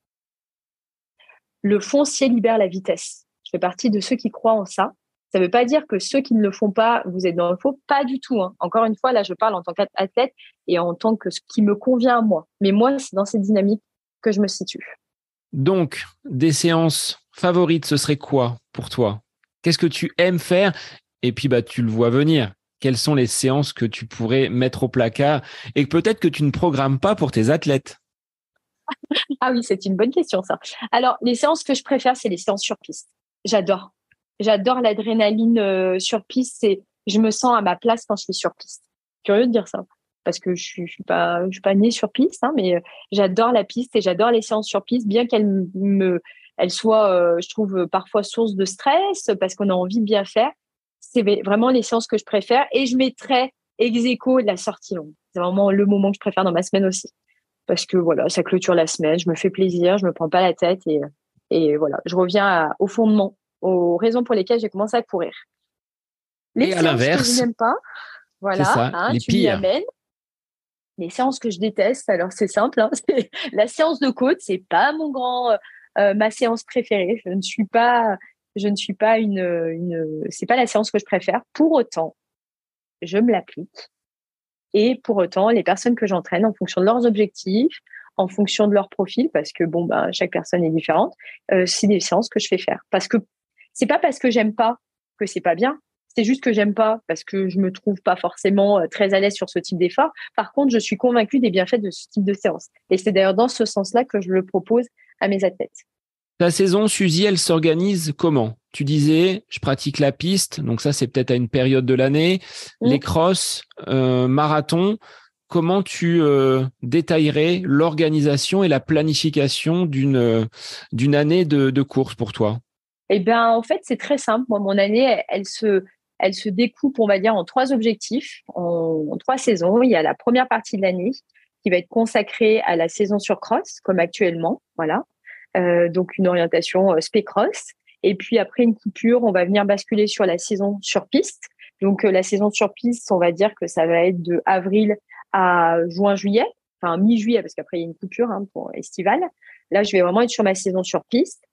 le foncier libère la vitesse. Je fais partie de ceux qui croient en ça. Ça ne veut pas dire que ceux qui ne le font pas, vous êtes dans le faux, pas du tout. Hein. Encore une fois, là, je parle en tant qu'athlète et en tant que ce qui me convient à moi. Mais moi, c'est dans cette dynamique que je me situe. Donc, des séances favorites, ce serait quoi pour toi? Qu'est-ce que tu aimes faire? Et puis, bah, tu le vois venir. Quelles sont les séances que tu pourrais mettre au placard et peut-être que tu ne programmes pas pour tes athlètes? Ah oui, c'est une bonne question, ça. Alors, les séances que je préfère, c'est les séances sur piste. J'adore. J'adore l'adrénaline euh, sur piste. C'est, je me sens à ma place quand je suis sur piste. Curieux de dire ça parce que je suis, suis pas, née sur piste, hein, mais euh, j'adore la piste et j'adore les séances sur piste, bien qu'elles me, soit, euh, je trouve, parfois source de stress parce qu'on a envie de bien faire. C'est vraiment les séances que je préfère et je mettrai ex la sortie longue. C'est vraiment le moment que je préfère dans ma semaine aussi. Parce que voilà, ça clôture la semaine, je me fais plaisir, je me prends pas la tête et, et voilà, je reviens au fondement, aux raisons pour lesquelles j'ai commencé à courir. Les et à l'inverse, que je n'aime pas, voilà, hein, les tu pires. Les séances que je déteste, alors c'est simple, hein, la séance de côte, c'est pas mon grand, euh, ma séance préférée. Je ne suis pas, je ne suis pas une, une c'est pas la séance que je préfère. Pour autant, je me l'applique. Et pour autant, les personnes que j'entraîne, en fonction de leurs objectifs, en fonction de leur profil, parce que bon, ben, chaque personne est différente, euh, c'est des séances que je fais faire. Parce que c'est pas parce que j'aime pas que c'est pas bien. C'est juste que j'aime pas parce que je me trouve pas forcément euh, très à l'aise sur ce type d'effort. Par contre, je suis convaincue des bienfaits de ce type de séance. Et c'est d'ailleurs dans ce sens-là que je le propose à mes athlètes. Ta saison, Suzy, elle s'organise comment? Tu disais, je pratique la piste, donc ça c'est peut-être à une période de l'année. Les crosses, euh, marathon, comment tu euh, détaillerais l'organisation et la planification d'une euh, d'une année de, course pour toi? Eh bien, en fait, c'est très simple. Moi, mon année, elle, se elle se découpe, on va dire, en trois objectifs, en, trois saisons. Il y a la première partie de l'année qui va être consacrée à la saison sur cross, comme actuellement, voilà. Euh, donc une orientation euh, spé-cross. Et puis après une coupure, on va venir basculer sur la saison sur piste. Donc euh, la saison sur piste, on va dire que ça va être de avril à juin-juillet, enfin mi-juillet parce qu'après il y a une coupure hein, pour estival. Là, je vais vraiment être sur ma saison sur piste.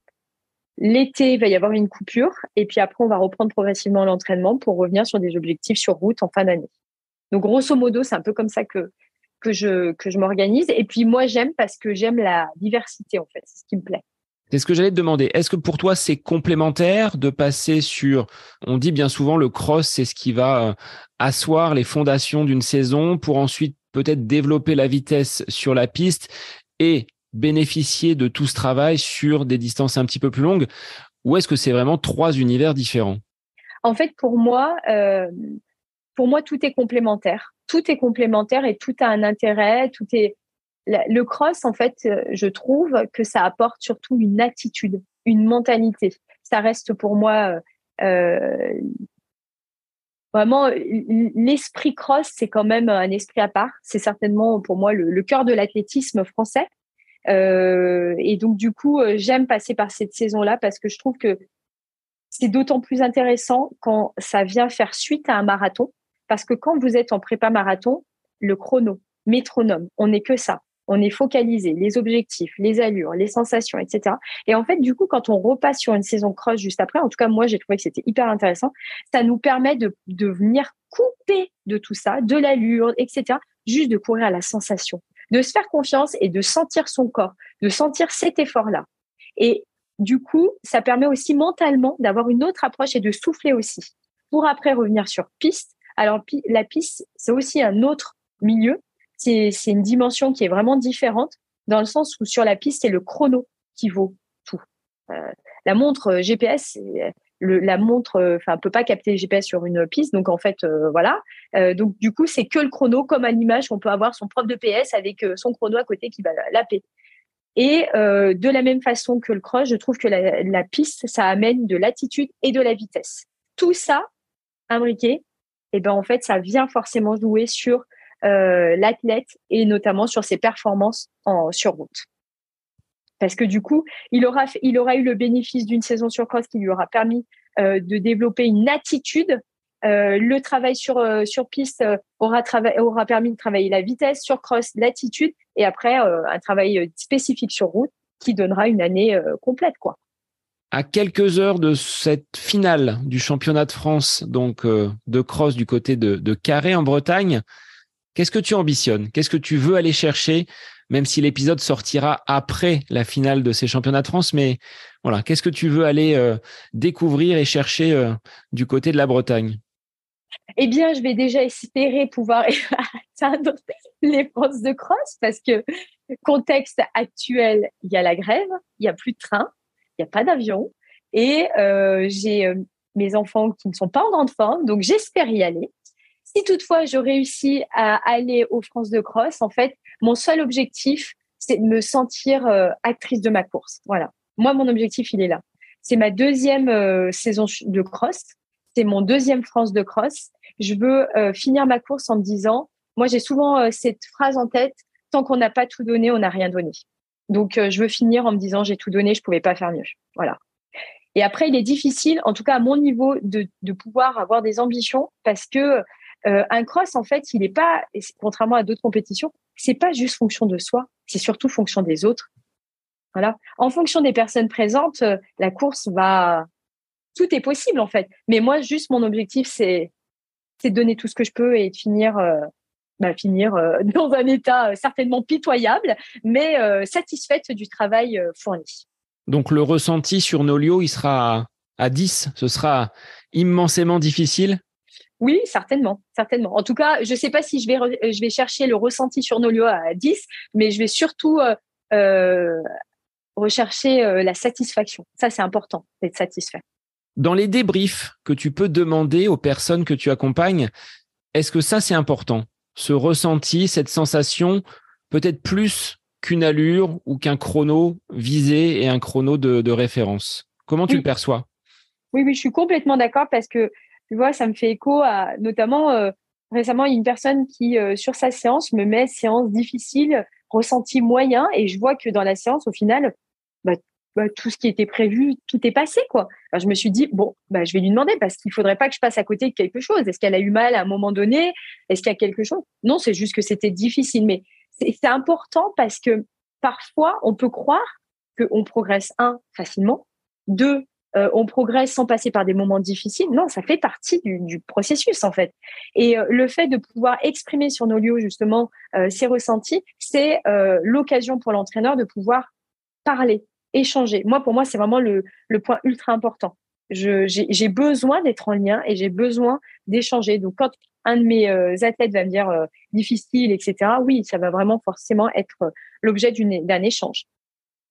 L'été, il va y avoir une coupure et puis après, on va reprendre progressivement l'entraînement pour revenir sur des objectifs sur route en fin d'année. Donc, grosso modo, c'est un peu comme ça que que je, que je m'organise. Et puis moi, j'aime parce que j'aime la diversité, en fait. C'est ce qui me plaît. C'est ce que j'allais te demander. Est-ce que pour toi, c'est complémentaire de passer sur, on dit bien souvent, le cross, c'est ce qui va euh, asseoir les fondations d'une saison pour ensuite peut-être développer la vitesse sur la piste et bénéficier de tout ce travail sur des distances un petit peu plus longues Ou est-ce que c'est vraiment trois univers différents? En fait, pour moi, euh, pour moi, tout est complémentaire tout est complémentaire et tout a un intérêt, tout est le cross en fait, euh, je trouve que ça apporte surtout une attitude, une mentalité. Ça reste pour moi euh, vraiment l'esprit cross, c'est quand même un esprit à part. C'est certainement pour moi le, cœur de l'athlétisme français. Et donc du coup, j'aime passer par cette saison-là parce que je trouve que c'est d'autant plus intéressant quand ça vient faire suite à un marathon, parce que quand vous êtes en prépa marathon, le chrono, métronome, on n'est que ça. On est focalisé, les objectifs, les allures, les sensations, etc. Et en fait, du coup, quand on repasse sur une saison cross juste après, en tout cas, moi, j'ai trouvé que c'était hyper intéressant. Ça nous permet de, de venir couper de tout ça, de l'allure, etc. Juste de courir à la sensation, de se faire confiance et de sentir son corps, de sentir cet effort-là. Et du coup, ça permet aussi mentalement d'avoir une autre approche et de souffler aussi. Pour après revenir sur piste. Alors, la piste, c'est aussi un autre milieu. C'est une dimension qui est vraiment différente dans le sens où sur la piste, c'est le chrono qui vaut tout. Euh, la montre euh, GPS, le, la montre, euh, enfin, peut pas capter le GPS sur une piste, donc en fait, voilà. donc du coup, c'est que le chrono, comme à l'image, on peut avoir son prof de PS avec son chrono à côté qui va l'appeler. Et euh, de la même façon que le cross, je trouve que la, piste, ça amène de l'attitude et de la vitesse. Tout ça, imbriqué, et eh ben en fait, ça vient forcément jouer sur euh, l'athlète et notamment sur ses performances en sur route. Parce que du coup, il aura, eu le bénéfice d'une saison sur cross qui lui aura permis euh, de développer une attitude. Euh, le travail sur, euh, piste aura, permis de travailler la vitesse, sur cross, l'attitude, et après un travail spécifique sur route qui donnera une année complète. À quelques heures de cette finale du championnat de France, donc de cross du côté de, de Carré en Bretagne, qu'est-ce que tu ambitionnes? Qu'est-ce que tu veux aller chercher? Même si l'épisode sortira après la finale de ces championnats de France. Mais voilà, qu'est-ce que tu veux aller découvrir et chercher du côté de la Bretagne? Eh bien, je vais déjà espérer pouvoir atteindre les forces de cross parce que contexte actuel, il y a la grève, il y a plus de train, il n'y a pas d'avion et euh, j'ai euh, mes enfants qui ne sont pas en grande forme, donc j'espère y aller. Si toutefois je réussis à aller aux France de cross, en fait, mon seul objectif, c'est de me sentir euh, actrice de ma course. Voilà. Moi, mon objectif, il est là. C'est ma deuxième saison de cross c'est mon deuxième France de cross. Je veux euh, finir ma course en me disant, moi j'ai souvent euh, cette phrase en tête, tant qu'on n'a pas tout donné, on n'a rien donné. Donc euh, je veux finir en me disant, j'ai tout donné, je pouvais pas faire mieux. Voilà. Et après, il est difficile, en tout cas à mon niveau, de, de pouvoir avoir des ambitions parce que un cross, en fait, il n'est pas, contrairement à d'autres compétitions, c'est pas juste fonction de soi, c'est surtout fonction des autres. Voilà. En fonction des personnes présentes, la course va tout est possible en fait. Mais moi, juste mon objectif, c'est c'est de donner tout ce que je peux et de finir euh, bah, finir euh, dans un état euh, certainement pitoyable, mais satisfaite du travail fourni. Donc le ressenti sur Nolio, il sera à, 10, ce sera immensément difficile? Oui, certainement, certainement. En tout cas, je ne sais pas si je vais, je vais chercher le ressenti sur Nolio à 10, mais je vais surtout rechercher la satisfaction. Ça, c'est important d'être satisfait. Dans les débriefs que tu peux demander aux personnes que tu accompagnes, est-ce que ça c'est important? Ce ressenti, cette sensation, peut-être plus qu'une allure ou qu'un chrono visé et un chrono de, référence? Comment tu le perçois? Oui, oui, je suis complètement d'accord parce que tu vois, ça me fait écho à notamment euh, récemment une personne qui euh, sur sa séance me met séance difficile, ressenti moyen et je vois que dans la séance au final bah, bah, tout ce qui était prévu, tout est passé, quoi. je me suis dit, bon, bah, je vais lui demander parce qu'il faudrait pas que je passe à côté de quelque chose. Est-ce qu'elle a eu mal à un moment donné? Est-ce qu'il y a quelque chose? Non, c'est juste que c'était difficile. Mais c'est important parce que parfois, on peut croire qu'on progresse, un, facilement, deux, euh, on progresse sans passer par des moments difficiles. Non, ça fait partie du, processus, en fait. Et euh, le fait de pouvoir exprimer sur nos lieux, justement, euh, ses ressentis, c'est l'occasion pour l'entraîneur de pouvoir parler échanger. Moi, pour moi, c'est vraiment le, point ultra important. J'ai besoin d'être en lien et j'ai besoin d'échanger. Donc, quand un de mes euh, athlètes va me dire euh, difficile, etc., oui, ça va vraiment forcément être euh, l'objet d'un échange.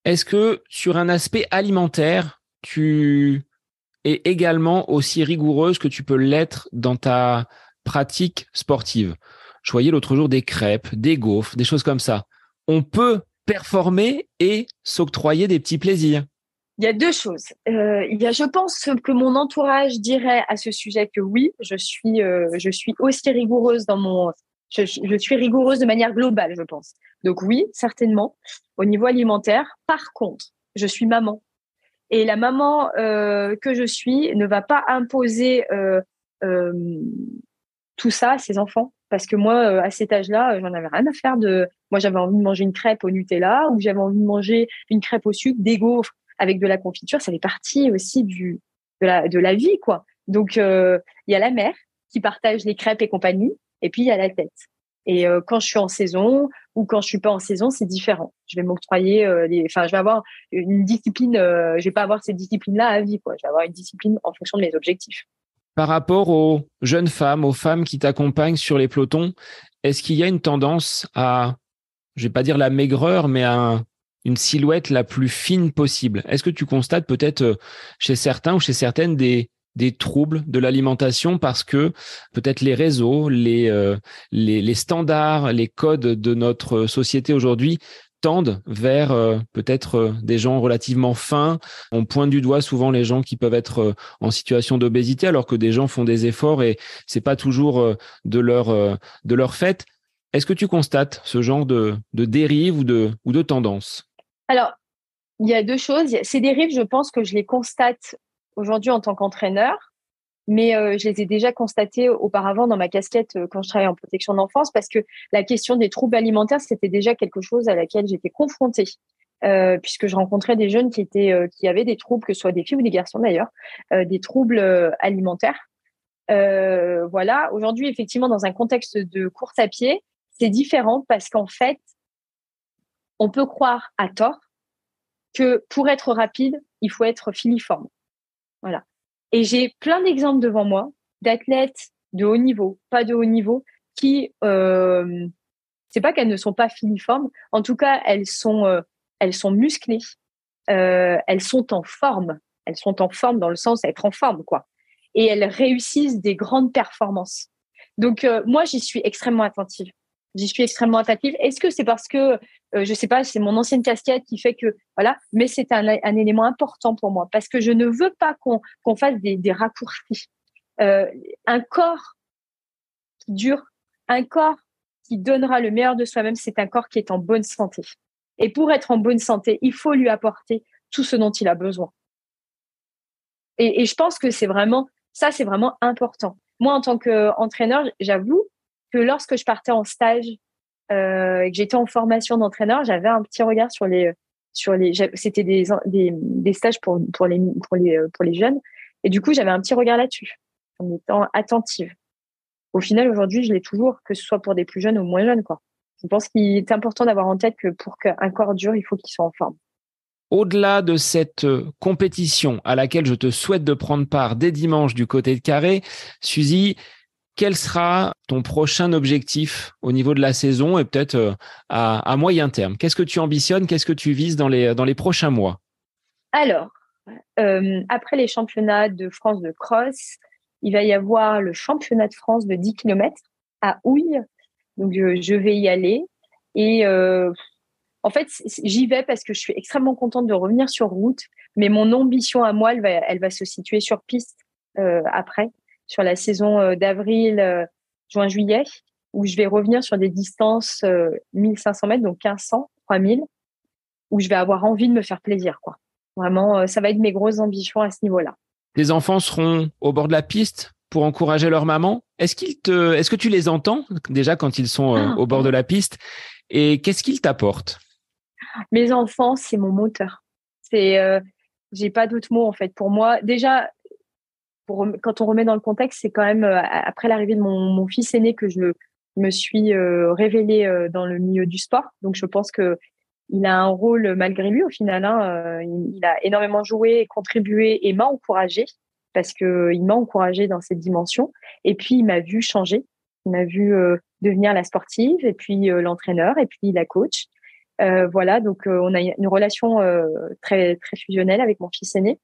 Est-ce que sur un aspect alimentaire, tu es également aussi rigoureuse que tu peux l'être dans ta pratique sportive Je voyais l'autre jour des crêpes, des gaufres, des choses comme ça. On peut performer et s'octroyer des petits plaisirs il y a deux choses. Euh, il y a, je pense que mon entourage dirait à ce sujet que oui, je suis, euh, je suis aussi rigoureuse dans mon, je, suis rigoureuse de manière globale, je pense. Donc oui, certainement, au niveau alimentaire. Par contre, je suis maman Et la maman que je suis ne va pas imposer tout ça à ses enfants. Parce que moi, à cet âge-là, j'en avais rien à faire de. Moi, j'avais envie de manger une crêpe au Nutella ou j'avais envie de manger une crêpe au sucre, des gaufres avec de la confiture. Ça fait partie aussi du, de, la, de la vie, quoi. Donc, il y a la mère qui partage les crêpes et compagnie, et puis il y a la tête. Et euh, quand je suis en saison ou quand je suis pas en saison, c'est différent. Je vais m'octroyer, euh, enfin, je vais avoir une discipline. Euh, je vais pas avoir cette discipline-là à vie, quoi. Je vais avoir une discipline en fonction de mes objectifs. Par rapport aux jeunes femmes, aux femmes qui t'accompagnent sur les pelotons, est-ce qu'il y a une tendance à, je vais pas dire la maigreur, mais à une silhouette la plus fine possible? Est-ce que tu constates peut-être chez certains ou chez certaines des des troubles de l'alimentation parce que peut-être les réseaux, les, euh, les, les, standards, les codes de notre société aujourd'hui tendent vers euh, peut-être euh, des gens relativement fins. On pointe du doigt souvent les gens qui peuvent être en situation d'obésité alors que des gens font des efforts et c'est pas toujours de leur de leur fait. Est-ce que tu constates ce genre de, de dérive ou de ou de tendance? Alors, il y a deux choses. Ces dérives, je pense que je les constate aujourd'hui en tant qu'entraîneur, mais euh, je les ai déjà constatés auparavant dans ma casquette euh, quand je travaillais en protection d'enfance, parce que la question des troubles alimentaires, c'était déjà quelque chose à laquelle j'étais confrontée. Euh, puisque je rencontrais des jeunes qui étaient qui avaient des troubles, que ce soit des filles ou des garçons d'ailleurs, des troubles alimentaires. voilà. Aujourd'hui, effectivement, dans un contexte de course à pied, c'est différent parce qu'en fait, on peut croire à tort que pour être rapide, il faut être filiforme. Voilà. Et j'ai plein d'exemples devant moi d'athlètes de haut niveau, pas de haut niveau, qui, euh, c'est pas qu'elles ne sont pas filiformes, en tout cas, elles sont, euh, elles sont musclées, euh, elles sont en forme, elles sont en forme dans le sens d'être en forme, quoi. Et elles réussissent des grandes performances. Donc, euh, moi, j'y suis extrêmement attentive. J'y suis extrêmement attentive. Est-ce que c'est parce que, euh, je sais pas, c'est mon ancienne casquette qui fait que, voilà, mais c'est un, élément important pour moi parce que je ne veux pas qu'on qu'on fasse des, des raccourcis. Euh, un corps qui dure, un corps qui donnera le meilleur de soi-même, c'est un corps qui est en bonne santé. Et pour être en bonne santé, il faut lui apporter tout ce dont il a besoin. Et, et je pense que c'est vraiment, ça, c'est vraiment important. Moi, en tant qu'entraîneur, j'avoue, que lorsque je partais en stage euh, et que j'étais en formation d'entraîneur, j'avais un petit regard sur les sur les c'était des, des, stages pour pour les pour les pour les jeunes et du coup j'avais un petit regard là-dessus en étant attentive. Au final aujourd'hui je l'ai toujours que ce soit pour des plus jeunes ou moins jeunes quoi. Je pense qu'il est important d'avoir en tête que pour qu'un corps dure il faut qu'il soit en forme. Au-delà de cette compétition à laquelle je te souhaite de prendre part dès dimanche du côté de Carré, Suzy, quel sera ton prochain objectif au niveau de la saison et peut-être euh, à, moyen terme? Qu'est-ce que tu ambitionnes? Qu'est-ce que tu vises dans les, dans les prochains mois? Alors, euh, après les championnats de France de cross, il va y avoir le championnat de France de 10 km à Houille. Donc, je, vais y aller. Et euh, en fait, j'y vais parce que je suis extrêmement contente de revenir sur route. Mais mon ambition à moi, elle va, elle va se situer sur piste après sur la saison euh, d'avril, euh, juin, juillet, où je vais revenir sur des distances 1500 euh, mètres, donc 1500, 3000, où je vais avoir envie de me faire plaisir, quoi. Vraiment, ça va être mes grosses ambitions à ce niveau-là. Tes enfants seront au bord de la piste pour encourager leur maman. Est-ce qu'ils te, est-ce que tu les entends déjà quand ils sont ah. au bord de la piste? Et qu'est-ce qu'ils t'apportent? Mes enfants, c'est mon moteur. C'est, j'ai pas d'autres mots en fait. Pour moi, déjà, quand on remet dans le contexte, c'est quand même euh, après l'arrivée de mon, fils aîné que je me suis euh, révélée euh, dans le milieu du sport. Donc je pense que il a un rôle malgré lui au final. Hein, il, a énormément joué, contribué et m'a encouragé parce que il m'a encouragé dans cette dimension. Et puis il m'a vu changer. Il m'a vu devenir la sportive et puis l'entraîneur et puis la coach. voilà, donc on a une relation très très fusionnelle avec mon fils aîné.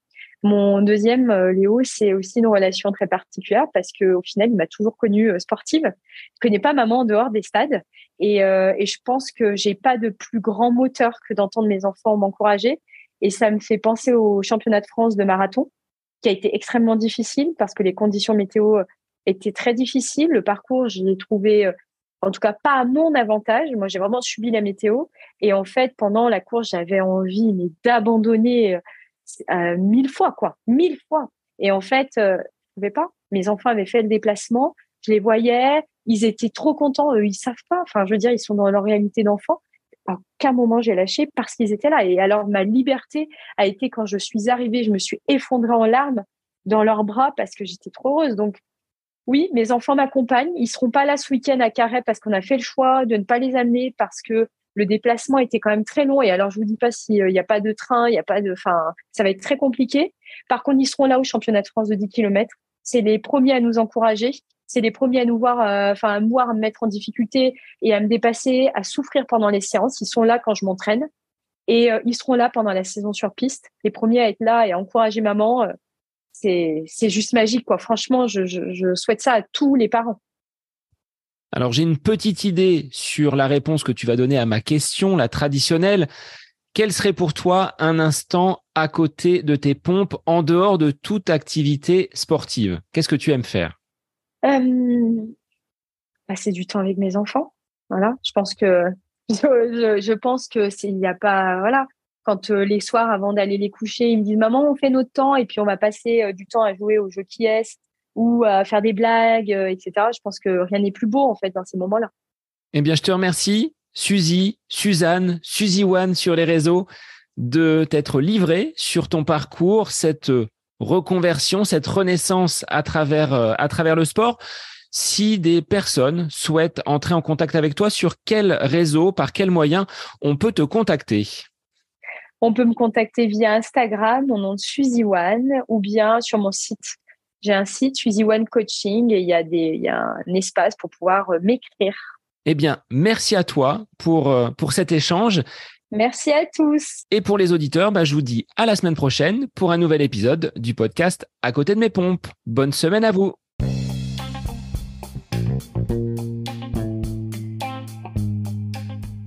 Mon deuxième, euh, Léo, c'est aussi une relation très particulière parce que au final, il m'a toujours connue euh, sportive. Je connais pas maman en dehors des stades et, euh, et je pense que j'ai pas de plus grand moteur que d'entendre mes enfants m'encourager. Et ça me fait penser au championnat de France de marathon qui a été extrêmement difficile parce que les conditions météo étaient très difficiles. Le parcours, je l'ai trouvé en tout cas pas à mon avantage. Moi, j'ai vraiment subi la météo. Et en fait, pendant la course, j'avais envie d'abandonner euh, mille fois, quoi, mille fois. Et en fait, euh, je pouvais pas. Mes enfants avaient fait le déplacement, je les voyais, ils étaient trop contents. Eux, ils savent pas. Enfin, je veux dire, ils sont dans leur réalité d'enfant. À aucun moment j'ai lâché parce qu'ils étaient là. Et alors, ma liberté a été quand je suis arrivée, je me suis effondrée en larmes dans leurs bras parce que j'étais trop heureuse. Donc, oui, mes enfants m'accompagnent. Ils seront pas là ce week-end à Carré parce qu'on a fait le choix de ne pas les amener parce que le déplacement était quand même très long. Et alors, je vous dis pas s'il n'y a pas de train, il y a pas de, enfin, ça va être très compliqué. Par contre, ils seront là au championnat de France de 10 km. C'est les premiers à nous encourager. C'est les premiers à nous voir, euh, enfin, à me voir me mettre en difficulté et à me dépasser, à souffrir pendant les séances. Ils sont là quand je m'entraîne. Et euh, ils seront là pendant la saison sur piste. Les premiers à être là et à encourager maman. Euh, c'est, c'est juste magique, quoi. Franchement, je souhaite ça à tous les parents. Alors j'ai une petite idée sur la réponse que tu vas donner à ma question, la traditionnelle. Quel serait pour toi un instant à côté de tes pompes en dehors de toute activité sportive? Qu'est-ce que tu aimes faire? Passer du temps avec mes enfants. Voilà, je pense que je, s'il n'y a pas voilà quand euh, les soirs avant d'aller les coucher, ils me disent maman on fait notre temps et puis on va passer euh, du temps à jouer au jeu qui est ou à faire des blagues, euh, etc. Je pense que rien n'est plus beau en fait dans ces moments-là. Eh bien, je te remercie, Suzy, Suzanne, Suzy One sur les réseaux, de t'être livrée sur ton parcours, cette reconversion, cette renaissance à travers, euh, à travers le sport. Si des personnes souhaitent entrer en contact avec toi, sur quel réseau, par quel moyen on peut te contacter? On peut me contacter via Instagram, mon nom de Suzy One, ou bien sur mon site j'ai un site, Suzy One Coaching, et il y, a des, il y a un espace pour pouvoir euh, m'écrire. Eh bien, merci à toi pour, euh, pour cet échange. Merci à tous. Et pour les auditeurs, bah, je vous dis à la semaine prochaine pour un nouvel épisode du podcast À côté de mes pompes. Bonne semaine à vous.